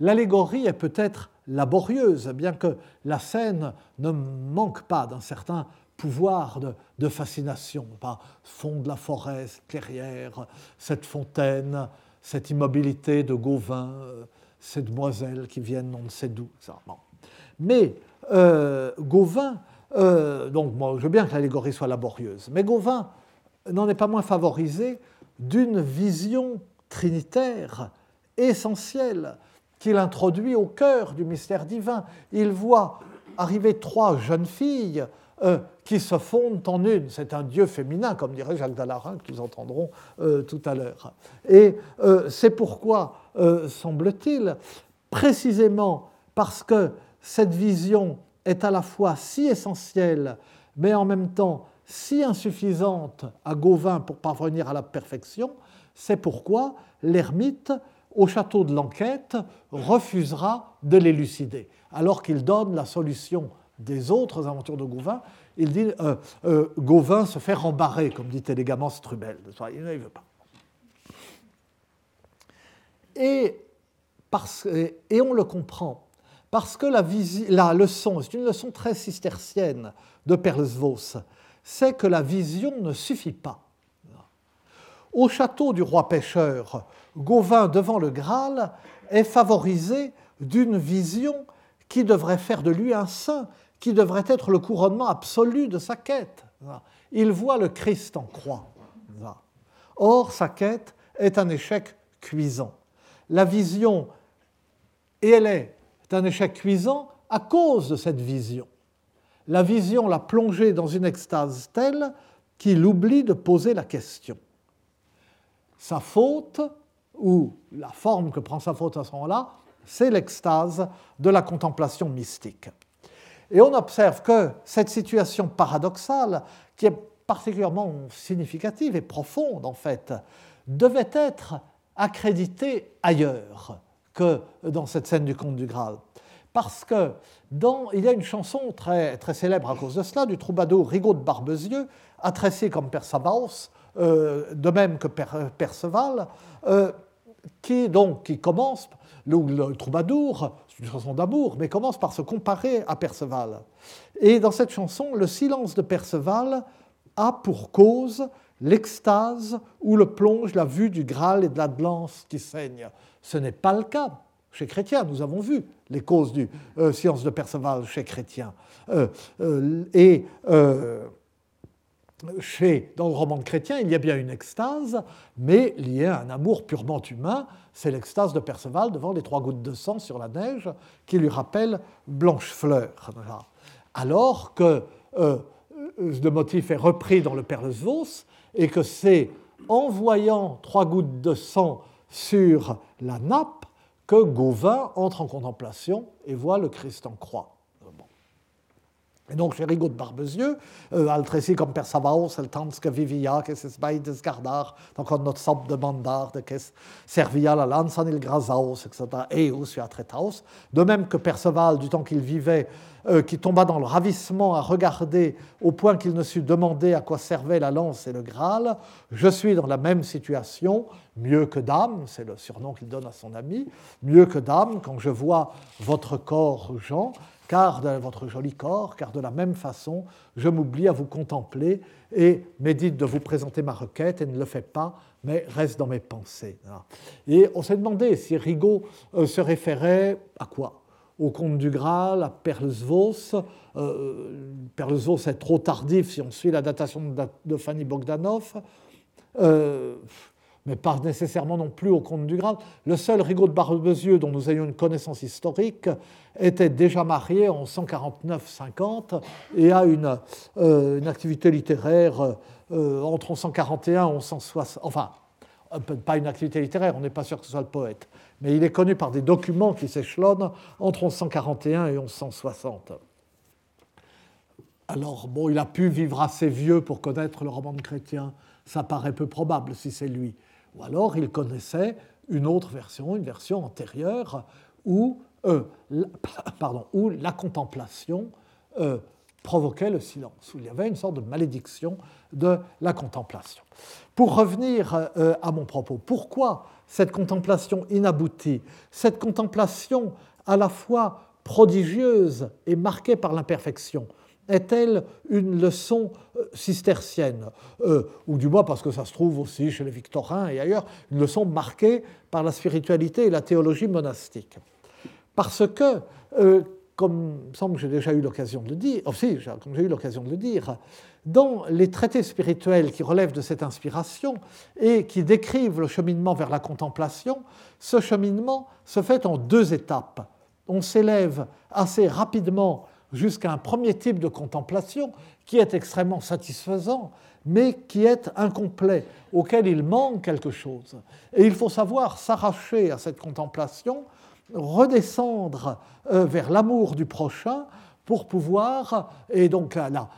L'allégorie est peut-être laborieuse, bien que la scène ne manque pas d'un certain pouvoir de, fascination. Fond de la forêt, clairière, cette fontaine, cette immobilité de Gauvin, euh, ces demoiselles qui viennent on ne sait d'où. Mais euh, Gauvin, euh, donc moi je veux bien que l'allégorie soit laborieuse, mais Gauvin n'en est pas moins favorisé d'une vision trinitaire essentielle qu'il introduit au cœur du mystère divin. Il voit arriver trois jeunes filles euh, qui se fondent en une. C'est un Dieu féminin, comme dirait Jacques Dallarin, que nous entendrons euh, tout à l'heure. Et c'est pourquoi, semble-t-il, précisément parce que cette vision est à la fois si essentielle, mais en même temps si insuffisante à Gauvin pour parvenir à la perfection, c'est pourquoi l'ermite, au château de l'enquête, refusera de l'élucider, alors qu'il donne la solution des autres aventures de Gauvin, il dit euh, euh, Gauvin se fait rembarrer, comme dit élégamment Strubel. Il ne veut pas. Et, parce, et on le comprend, parce que la, leçon, c'est une leçon très cistercienne de Perlesvos, c'est que la vision ne suffit pas. Au château du roi pêcheur, Gauvin, devant le Graal, est favorisé d'une vision qui devrait faire de lui un saint, qui devrait être le couronnement absolu de sa quête. Il voit le Christ en croix. Or, sa quête est un échec cuisant. La vision, et elle est un échec cuisant à cause de cette vision. La vision l'a plongé dans une extase telle qu'il oublie de poser la question. Sa faute, ou la forme que prend sa faute à ce moment-là, c'est l'extase de la contemplation mystique. Et on observe que cette situation paradoxale, qui est particulièrement significative et profonde en fait, devait être accréditée ailleurs que dans cette scène du conte du Graal. Parce que dans, il y a une chanson très, très célèbre à cause de cela, du troubadour Rigaud de Barbezieux, attrécié comme Persabaos, euh, de même que Perceval, euh, qui, donc, qui commence, le, le troubadour, c'est une chanson d'amour, mais commence par se comparer à Perceval. Et dans cette chanson, le silence de Perceval a pour cause l'extase où le plonge la vue du Graal et de la lance qui saigne. Ce n'est pas le cas chez Chrétien. Nous avons vu les causes du euh, silence de Perceval chez Chrétien. Euh, euh, et chez, dans le roman de Chrétien, il y a bien une extase, mais liée à un amour purement humain. C'est l'extase de Perceval devant les trois gouttes de sang sur la neige qui lui rappelle Blanchefleur. Alors que le motif est repris dans le Perlesvos et que c'est en voyant trois gouttes de sang sur la nappe que Gauvin entre en contemplation et voit le Christ en croix. Et donc, chez Rigaud de Barbezieux, euh, Altreci comme per Savaos, el temps que vivia, que es beides gardar, donc on notre sop de mandar, de que servia la lanza il grasaos, etc., et aussi à tretaos. De même que Perceval, du temps qu'il vivait, euh, qui tomba dans le ravissement à regarder au point qu'il ne sut demander à quoi servait la lance et le Graal, je suis dans la même situation, mieux que dame, c'est le surnom qu'il donne à son ami, mieux que dame, quand je vois votre corps, Jean, car de votre joli corps, car de la même façon, je m'oublie à vous contempler et médite de vous présenter ma requête et ne le fais pas, mais reste dans mes pensées. Et on s'est demandé si Rigaud euh, se référait à quoi? Au conte du Graal, à Perlesvos. Euh, Perlesvos est trop tardif si on suit la datation de Fanny Bogdanov. Euh, mais pas nécessairement non plus au conte du Graal. Le seul Rigaud de Barbezieux dont nous ayons une connaissance historique était déjà marié en 149-50 et a une, euh, activité littéraire euh, entre 1141 et 1160. Enfin, pas une activité littéraire, on n'est pas sûr que ce soit le poète, mais il est connu par des documents qui s'échelonnent entre 1141 et 1160. Alors, bon, il a pu vivre assez vieux pour connaître le roman de Chrétien, ça paraît peu probable si c'est lui. Ou alors il connaissait une autre version, une version antérieure, où, euh, la, contemplation euh, provoquait le silence, où il y avait une sorte de malédiction de la contemplation. Pour revenir euh, à mon propos, pourquoi cette contemplation inaboutie, cette contemplation à la fois prodigieuse et marquée par l'imperfection est-elle une leçon euh, cistercienne euh, Ou du moins, parce que ça se trouve aussi chez les Victorins et ailleurs, une leçon marquée par la spiritualité et la théologie monastique. Parce que, euh, comme semble que j'ai déjà eu l'occasion de le dire, aussi, comme j'ai eu l'occasion de le dire, dans les traités spirituels qui relèvent de cette inspiration et qui décrivent le cheminement vers la contemplation, ce cheminement se fait en deux étapes. On s'élève assez rapidement jusqu'à un premier type de contemplation qui est extrêmement satisfaisant, mais qui est incomplet, auquel il manque quelque chose. Et il faut savoir s'arracher à cette contemplation, redescendre euh, vers l'amour du prochain pour pouvoir, et donc la,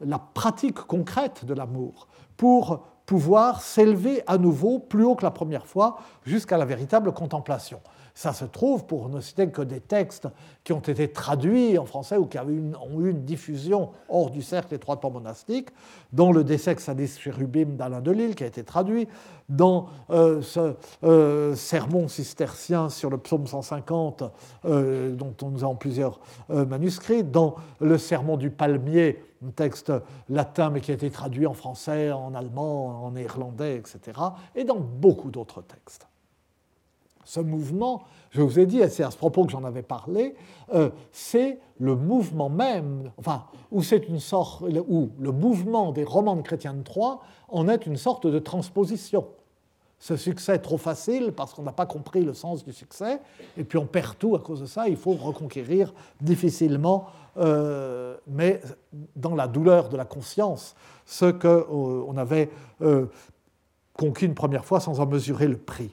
la pratique concrète de l'amour, pour pouvoir s'élever à nouveau plus haut que la première fois jusqu'à la véritable contemplation. Ça se trouve, pour ne citer que des textes qui ont été traduits en français ou qui ont eu une diffusion hors du cercle étroitement monastique, dont le Desex Alice Chérubim d'Alain Delille, qui a été traduit, dans euh, ce euh, sermon cistercien sur le psaume 150, euh, dont nous avons plusieurs manuscrits, dans le sermon du palmier, un texte latin mais qui a été traduit en français, en allemand, en néerlandais, etc., et dans beaucoup d'autres textes ce mouvement, je vous ai dit, et c'est à ce propos que j'en avais parlé, euh, c'est le mouvement même, enfin, où c'est une sorte, où le mouvement des romans de Chrétien de Troyes en est une sorte de transposition. ce succès trop facile parce qu'on n'a pas compris le sens du succès, et puis on perd tout à cause de ça, il faut reconquérir difficilement, euh, mais dans la douleur de la conscience, ce qu'on euh, avait euh, conquis une première fois sans en mesurer le prix.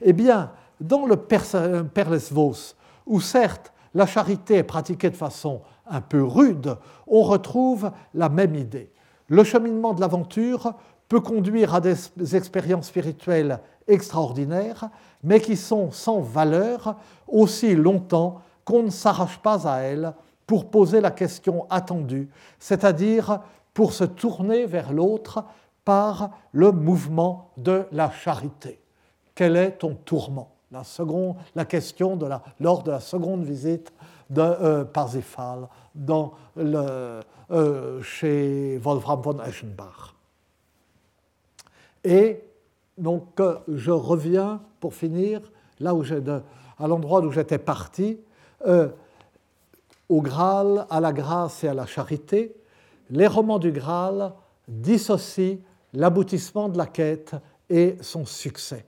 Eh bien, dans le Perlesvos, où certes la charité est pratiquée de façon un peu rude, on retrouve la même idée. Le cheminement de l'aventure peut conduire à des expériences spirituelles extraordinaires, mais qui sont sans valeur aussi longtemps qu'on ne s'arrache pas à elles pour poser la question attendue, c'est-à-dire pour se tourner vers l'autre par le mouvement de la charité. Quel est ton tourment? La, question lors de la seconde visite de euh, Parsifal euh, chez Wolfram von Eschenbach. Et donc, euh, je reviens pour finir là où à l'endroit où j'étais parti, au Graal, à la grâce et à la charité. Les romans du Graal dissocient l'aboutissement de la quête et son succès.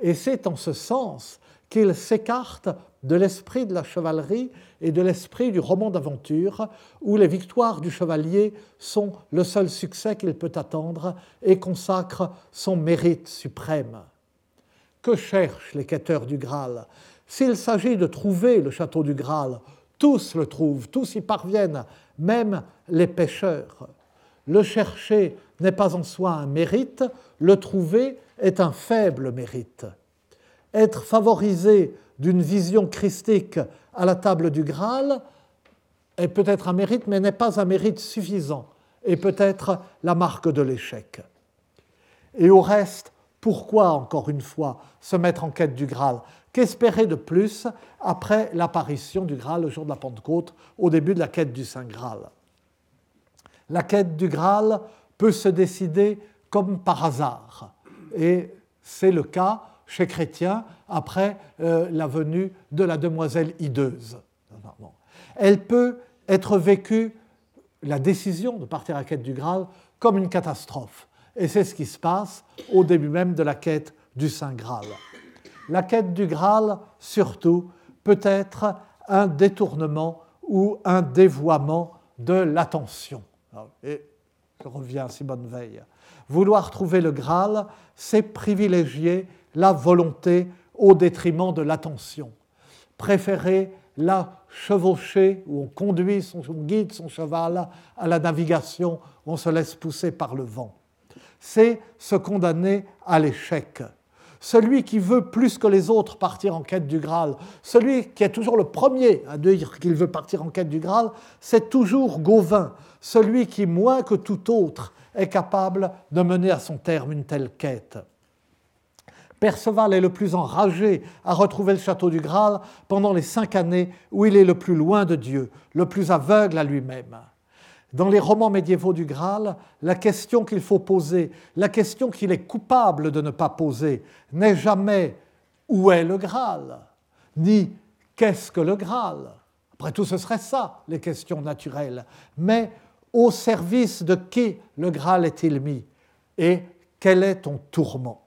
Et c'est en ce sens qu'il s'écarte de l'esprit de la chevalerie et de l'esprit du roman d'aventure, où les victoires du chevalier sont le seul succès qu'il peut attendre et consacre son mérite suprême. Que cherchent les quêteurs du Graal? S'il s'agit de trouver le château du Graal, tous le trouvent, tous y parviennent, même les pêcheurs. Le chercher n'est pas en soi un mérite, le trouver est un faible mérite. Être favorisé d'une vision christique à la table du Graal est peut-être un mérite, mais n'est pas un mérite suffisant, et peut-être la marque de l'échec. Et au reste, pourquoi, encore une fois, se mettre en quête du Graal? Qu'espérer de plus après l'apparition du Graal le jour de la Pentecôte, au début de la quête du Saint Graal? La quête du Graal peut se décider comme par hasard, et c'est le cas chez Chrétien après euh, la venue de la demoiselle hideuse. Elle peut être vécue, la décision de partir à la quête du Graal, comme une catastrophe. Et c'est ce qui se passe au début même de la quête du Saint Graal. La quête du Graal, surtout, peut être un détournement ou un dévoiement de l'attention. Je reviens à Simone Veil. Vouloir trouver le Graal, c'est privilégier la volonté au détriment de l'attention. Préférer la chevaucher où on conduit, son, on guide son cheval à la navigation où on se laisse pousser par le vent. C'est se condamner à l'échec. Celui qui veut plus que les autres partir en quête du Graal, celui qui est toujours le premier à dire qu'il veut partir en quête du Graal, c'est toujours Gauvin, celui qui, moins que tout autre, est capable de mener à son terme une telle quête. Perceval est le plus enragé à retrouver le château du Graal pendant les cinq années où il est le plus loin de Dieu, le plus aveugle à lui-même. Dans les romans médiévaux du Graal, la question qu'il faut poser, la question qu'il est coupable de ne pas poser, n'est jamais où est le Graal, ni qu'est-ce que le Graal. Après tout, ce serait ça, les questions naturelles. Mais au service de qui le Graal est-il mis Et quel est ton tourment?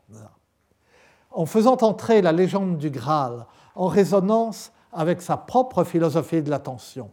En faisant entrer la légende du Graal en résonance avec sa propre philosophie de l'attention.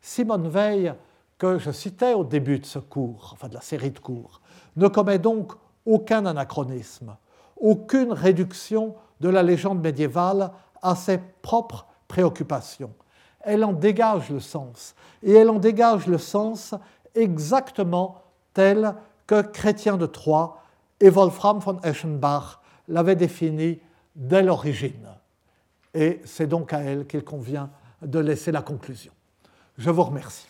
Simone Veil, que je citais au début de ce cours, enfin de la série de cours, ne commet donc aucun anachronisme, aucune réduction de la légende médiévale à ses propres préoccupations. Elle en dégage le sens, et elle en dégage le sens exactement tel que Chrétien de Troyes et Wolfram von Eschenbach l'avait définie dès l'origine. Et c'est donc à elle qu'il convient de laisser la conclusion. Je vous remercie.